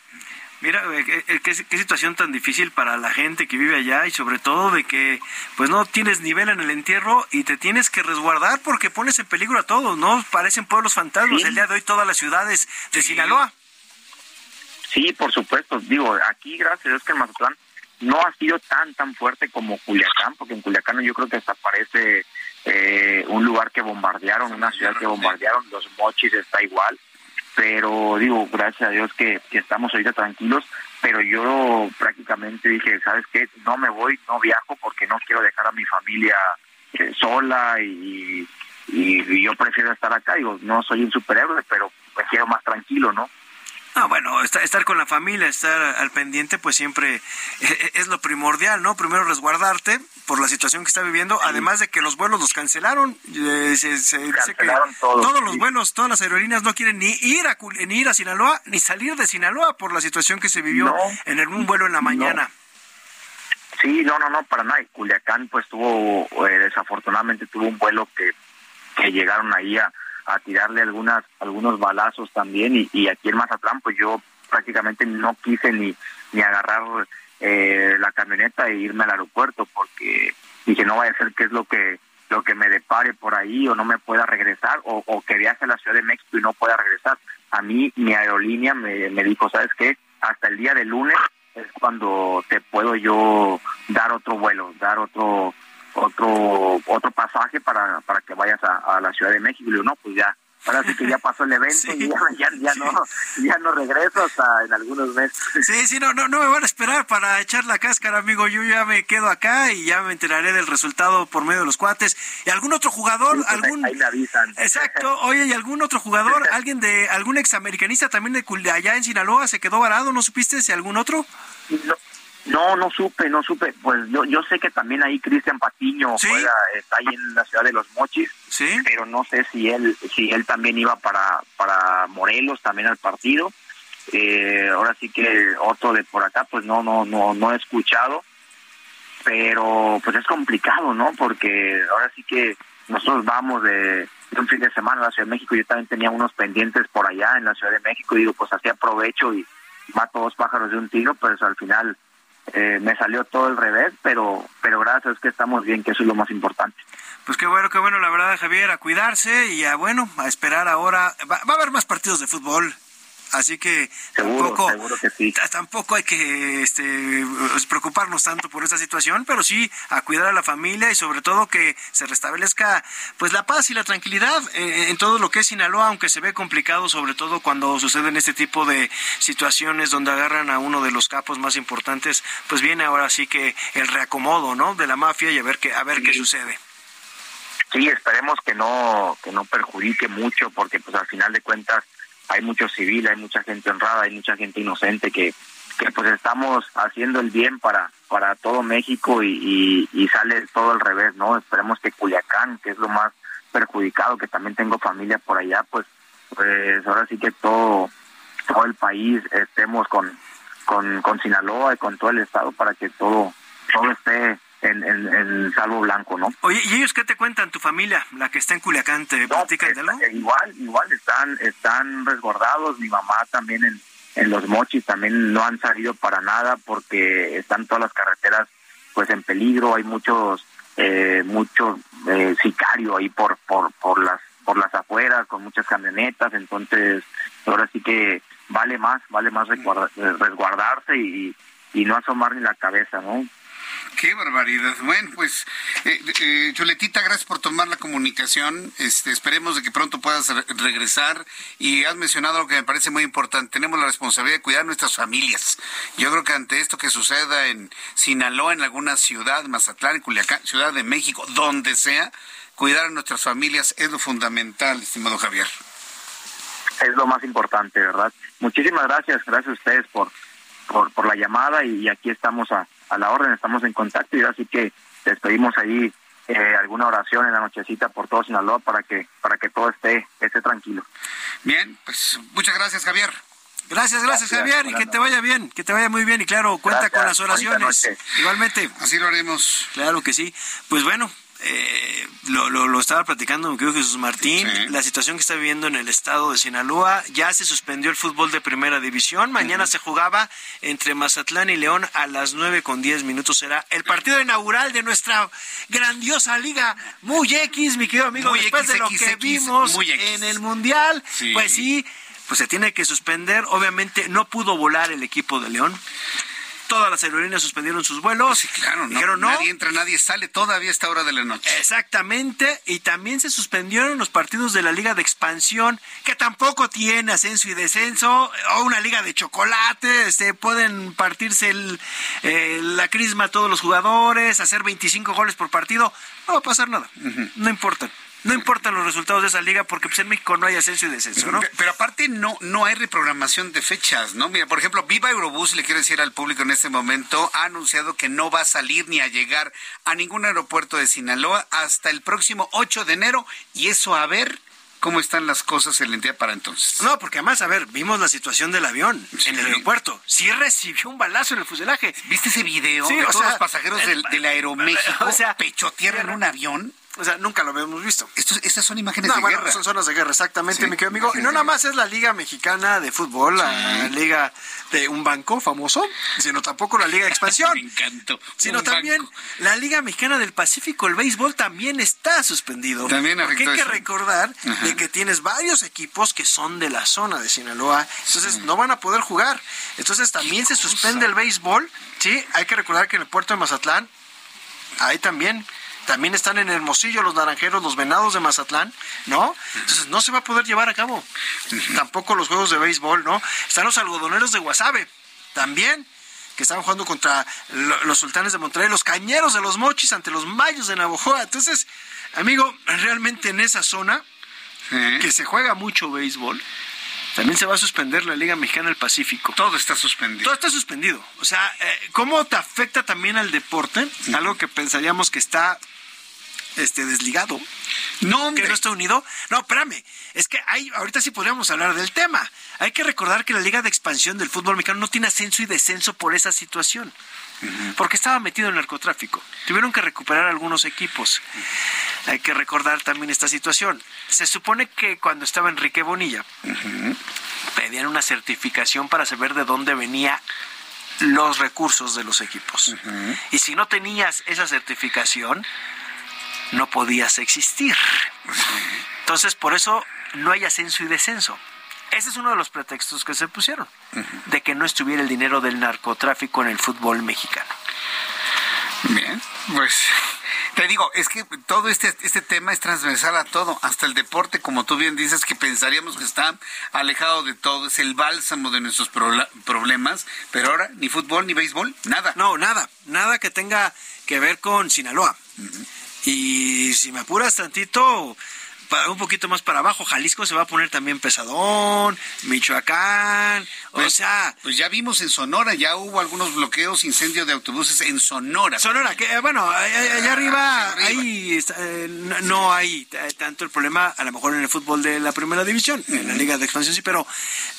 [SPEAKER 12] Mira, eh, eh, ¿qué, situación tan difícil para la gente que vive allá y sobre todo de que pues no tienes nivel en el entierro y te tienes que resguardar porque pones en peligro a todos, ¿no? Parecen pueblos fantasmas el día de hoy todas las ciudades de Sinaloa.
[SPEAKER 4] Sí, por supuesto. Digo, aquí gracias a Dios que el Mazatlán no ha sido tan tan fuerte como Culiacán, porque en Culiacán yo creo que hasta parece eh, un lugar que bombardearon, una ciudad que bombardearon, los mochis está igual pero digo, gracias a Dios que, estamos ahorita tranquilos, pero yo prácticamente dije, ¿sabes qué? No me voy, no viajo porque no quiero dejar a mi familia eh, sola y, y, yo prefiero estar acá. Digo, no soy un superhéroe, pero me quiero más tranquilo, ¿no?
[SPEAKER 12] Ah, bueno, estar con la familia, estar al pendiente, pues siempre es lo primordial, ¿no? Primero resguardarte por la situación que está viviendo, además de que los vuelos los cancelaron. Eh, se, dice que todos, los vuelos, todas las aerolíneas no quieren ni ir a ni ir a Sinaloa ni salir de Sinaloa por la situación que se vivió en un vuelo en la mañana.
[SPEAKER 4] Sí, no, no, no, para nada. Culiacán, pues tuvo, eh, desafortunadamente tuvo un vuelo que, que llegaron ahí a a tirarle algunas algunos balazos también y, y aquí en Mazatlán pues yo prácticamente no quise ni ni agarrar eh, la camioneta e irme al aeropuerto porque dije no vaya a ser que es lo que lo que me depare por ahí o no me pueda regresar o, o que viaje a la Ciudad de México y no pueda regresar. A mí mi aerolínea me, me dijo, ¿sabes qué? Hasta el día de lunes es cuando te puedo yo dar otro vuelo, dar otro otro otro pasaje para, para que vayas a, la Ciudad de México. Y yo, no, pues ya, ahora sí que ya pasó el evento y ya, ya, no, ya no regreso hasta en algunos meses.
[SPEAKER 12] Sí, sí, no, no, no me van a esperar para echar la cáscara, amigo. Yo ya me quedo acá y ya me enteraré del resultado por medio de los cuates. ¿Y algún otro jugador?
[SPEAKER 4] Pues,
[SPEAKER 12] algún...
[SPEAKER 4] Ahí me avisan.
[SPEAKER 12] Exacto. Oye, ¿y algún otro jugador? ¿Alguien de, algún examericanista también de allá en Sinaloa se quedó varado? ¿No supiste si algún otro?
[SPEAKER 4] No no, no supe, no supe. Pues yo, yo sé que también ahí Cristian Patiño juega, está ahí en la ciudad de Los Mochis,
[SPEAKER 12] ¿Sí?
[SPEAKER 4] pero no sé si él, si él también iba para, para Morelos también al partido. Eh, ahora sí que otro de por acá, pues no, no, no, no he escuchado, pero pues es complicado, ¿no? Porque ahora sí que nosotros vamos de, un fin de semana a la Ciudad de México. Yo también tenía unos pendientes por allá en la Ciudad de México y digo, pues así aprovecho y mato dos pájaros de un tiro, pero al final eh, me salió todo el revés, pero, pero gracias que estamos bien, que eso es lo más importante.
[SPEAKER 12] Pues qué bueno, qué bueno, la verdad, Javier, a cuidarse y a, bueno, a esperar ahora. va a haber más partidos de fútbol Así que tampoco, tampoco hay que este, pues, preocuparnos tanto por esta situación, pero sí a cuidar a la familia y sobre todo que se restablezca pues la paz y la tranquilidad eh, en todo lo que es Sinaloa, aunque se ve complicado, sobre todo cuando suceden este tipo de situaciones donde agarran a uno de los capos más importantes, pues viene ahora sí que el reacomodo, ¿no? De la mafia y a ver qué a ver qué sucede.
[SPEAKER 4] Sí, esperemos que no que no perjudique mucho, porque pues al final de cuentas hay mucho civil, hay mucha gente honrada, hay mucha gente inocente que, que pues estamos haciendo el bien para para todo México y, y, sale todo al revés, ¿no? Esperemos que Culiacán, que es lo más perjudicado, que también tengo familia por allá, pues pues ahora sí que todo todo el país estemos con con, con Sinaloa y con todo el estado para que todo todo esté en, en, Salvo Blanco, ¿no?
[SPEAKER 12] Oye, ¿y ellos qué te cuentan, tu familia, la que está en Culiacán, te platican de algo?
[SPEAKER 4] Eh, igual, igual están, están resguardados, mi mamá también en, en Los Mochis también no han salido para nada porque están todas las carreteras pues en peligro, hay muchos eh, muchos eh, sicarios ahí por, por, por las por las afueras con muchas camionetas, entonces ahora sí que vale más, vale más resguardarse y, y no asomar ni la cabeza, ¿no?
[SPEAKER 1] Qué barbaridad. Bueno, pues, eh, eh, Choletita, gracias por tomar la comunicación. Este, esperemos de que pronto puedas regresar. Y has mencionado algo que me parece muy importante. Tenemos la responsabilidad de cuidar nuestras familias. Yo creo que ante esto que suceda en Sinaloa, en alguna ciudad, Mazatlán, Culiacán, Ciudad de México, donde sea, cuidar a nuestras familias es lo fundamental, estimado Javier.
[SPEAKER 4] Es lo más importante, ¿verdad? Muchísimas gracias. Gracias a ustedes por, por, por la llamada y aquí estamos a a la orden, estamos en contacto y así que les pedimos ahí eh, alguna oración en la nochecita por todo Sinaloa para que para que todo esté esté tranquilo.
[SPEAKER 1] Bien, pues muchas gracias Javier.
[SPEAKER 12] Gracias, gracias, Javier, y que te vaya bien, que te vaya muy bien, y claro, cuenta con las oraciones. Igualmente.
[SPEAKER 1] Así lo haremos.
[SPEAKER 12] Claro que sí. Pues bueno, eh, lo, lo, estaba platicando mi querido Jesús Martín, la situación que está viviendo en el estado de Sinaloa, ya se suspendió el fútbol de primera división, mañana se jugaba entre Mazatlán y León a las nueve con diez minutos, será el partido inaugural de nuestra grandiosa liga muy X, mi querido amigo, después de lo que vimos en el Mundial, pues sí, pues se tiene que suspender, obviamente no pudo volar el equipo de León todas las aerolíneas suspendieron sus vuelos.
[SPEAKER 1] Sí, claro, no,
[SPEAKER 12] Dijeron no.
[SPEAKER 1] nadie entra, nadie sale todavía a esta hora de la noche.
[SPEAKER 12] Exactamente, y también se suspendieron los partidos de la Liga de Expansión, que tampoco tiene ascenso y descenso, o una liga de chocolate, este, pueden partirse el, eh, la crisma a todos los jugadores, hacer 25 goles por partido, no va a pasar nada, no importa. No importan los resultados de esa liga porque pues, en México no hay ascenso y descenso, ¿no?
[SPEAKER 1] Pe- Pero aparte no, no hay reprogramación de fechas, ¿no? Mira, por ejemplo, Viva Aerobús, le quiero decir al público en este momento, ha anunciado que no va a salir ni a llegar a ningún aeropuerto de Sinaloa hasta el próximo 8 de enero y eso a ver cómo están las cosas en el día para entonces.
[SPEAKER 12] No, porque además, a ver, vimos la situación del avión en el aeropuerto. Sí recibió un balazo en el fuselaje.
[SPEAKER 1] ¿Viste ese video
[SPEAKER 12] Sí,
[SPEAKER 1] de
[SPEAKER 12] o
[SPEAKER 1] todos
[SPEAKER 12] sea,
[SPEAKER 1] los pasajeros del, del Aeroméxico
[SPEAKER 12] o sea,
[SPEAKER 1] pechotear en un avión?
[SPEAKER 12] O sea, nunca lo habíamos visto.
[SPEAKER 1] Estos, estas son imágenes
[SPEAKER 12] No,
[SPEAKER 1] de
[SPEAKER 12] bueno,
[SPEAKER 1] guerra.
[SPEAKER 12] son zonas de guerra, exactamente,
[SPEAKER 1] Sí,
[SPEAKER 12] mi querido amigo. Y no nada más es la Liga Mexicana de Fútbol, la Liga de un banco famoso, sino tampoco la Liga de Expansión.
[SPEAKER 1] Me encantó.
[SPEAKER 12] Sino
[SPEAKER 1] Un
[SPEAKER 12] también
[SPEAKER 1] banco.
[SPEAKER 12] la Liga Mexicana del Pacífico, el béisbol también está suspendido.
[SPEAKER 1] También
[SPEAKER 12] Porque hay que recordar
[SPEAKER 1] Ajá.
[SPEAKER 12] de que tienes varios equipos que son de la zona de Sinaloa, entonces no van a poder jugar. Entonces también se suspende el béisbol, sí, hay que recordar que en el puerto de Mazatlán ahí también. También están en Hermosillo los naranjeros, los venados de Mazatlán, ¿no? Entonces no se va a poder llevar a cabo. Tampoco los juegos de béisbol, ¿no? Están los algodoneros de Guasave, también, que estaban jugando contra lo- los sultanes de Monterrey, los cañeros de los mochis ante los mayos de Navojoa. Entonces, amigo, realmente en esa zona, que se juega mucho béisbol, también se va a suspender la Liga Mexicana del Pacífico.
[SPEAKER 1] Todo está suspendido.
[SPEAKER 12] Todo está suspendido. O sea, eh, ¿cómo te afecta también al deporte? Algo que pensaríamos que está este desligado.
[SPEAKER 1] No,
[SPEAKER 12] que
[SPEAKER 1] hombre.
[SPEAKER 12] no está unido. No, espérame. Es que hay, ahorita sí podríamos hablar del tema. Hay que recordar que la Liga de Expansión del fútbol mexicano no tiene ascenso y descenso por esa situación. Porque estaba metido en narcotráfico. Tuvieron que recuperar algunos equipos. Hay que recordar también esta situación. Se supone que cuando estaba Enrique Bonilla, pedían una certificación para saber de dónde venía los recursos de los equipos. Y si no tenías esa certificación, no podías existir. Entonces, por eso no hay ascenso y descenso. Ese es uno de los pretextos que se pusieron, de que no estuviera el dinero del narcotráfico en el fútbol mexicano.
[SPEAKER 1] Bien, pues te digo, es que todo este, este tema es transversal a todo, hasta el deporte, como tú bien dices, que pensaríamos que está alejado de todo, es el bálsamo de nuestros problemas, pero ahora ni fútbol ni béisbol, nada.
[SPEAKER 12] No, nada, nada que tenga que ver con Sinaloa. Y si me apuras tantito, para un poquito más para abajo, Jalisco se va a poner también pesadón, Michoacán, o
[SPEAKER 1] Pues,
[SPEAKER 12] sea,
[SPEAKER 1] pues ya vimos en Sonora, ya hubo algunos bloqueos, incendios de autobuses en Sonora.
[SPEAKER 12] Sonora, que eh, bueno, allá, allá arriba,
[SPEAKER 1] arriba.
[SPEAKER 12] ahí está, eh, no, no hay eh, tanto el problema, a lo mejor en el fútbol de la primera división, en la liga de expansión sí, pero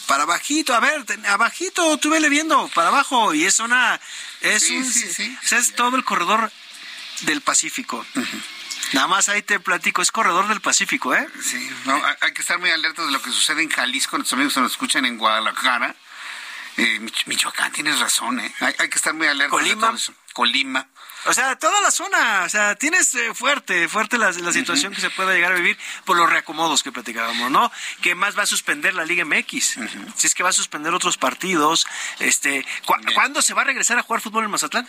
[SPEAKER 12] para bajito, a ver, abajito, tú vele viendo, para abajo, y es zona, es
[SPEAKER 1] Sí,
[SPEAKER 12] un,
[SPEAKER 1] sí, sí.
[SPEAKER 12] o sea, es todo el corredor del Pacífico. Nada más ahí te platico, es corredor del Pacífico, ¿eh?
[SPEAKER 1] Sí, no, hay- que estar muy alertas de lo que sucede en Jalisco, nuestros amigos que nos escuchan en Guadalajara. Eh, Mich- Michoacán, tienes razón, ¿eh? Hay, hay que estar muy alertas de
[SPEAKER 12] Colima.
[SPEAKER 1] todo eso. Colima.
[SPEAKER 12] O sea, toda la zona, o sea, tienes eh, fuerte, fuerte la, la situación que se pueda llegar a vivir por los reacomodos que platicábamos, ¿no? Que más va a suspender la Liga MX, si es que va a suspender otros partidos, este, ¿cu- ¿cuándo se va a regresar a jugar fútbol en Mazatlán?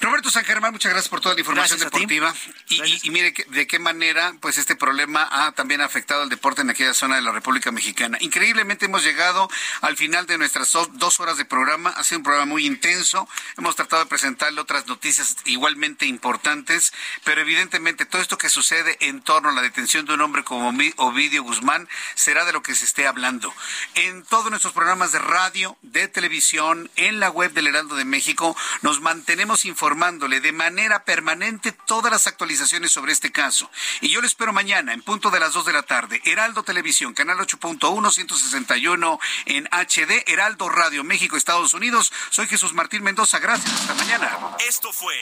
[SPEAKER 1] Roberto San Germán, muchas gracias por toda la información
[SPEAKER 12] Gracias
[SPEAKER 1] deportiva. Y, y- y mire que- de qué manera pues este problema ha también afectado al deporte en aquella zona de la República Mexicana. Increíblemente hemos llegado al final de nuestras do- dos horas de programa. Ha sido un programa muy intenso. Hemos tratado de presentarle otras noticias igualmente importantes, pero evidentemente todo esto que sucede en torno a la detención de un hombre como Ovidio Guzmán será de lo que se esté hablando. En todos nuestros programas de radio, de televisión, en la web del Heraldo de México, nos mantenemos informándole de manera permanente todas las actualizaciones sobre este caso. Y yo le espero mañana, en punto de las 2 de la tarde, Heraldo Televisión, canal 8.1, 161 en HD, Heraldo Radio México, Estados Unidos. Soy Jesús Martín Mendoza, gracias, hasta mañana.
[SPEAKER 8] Esto fue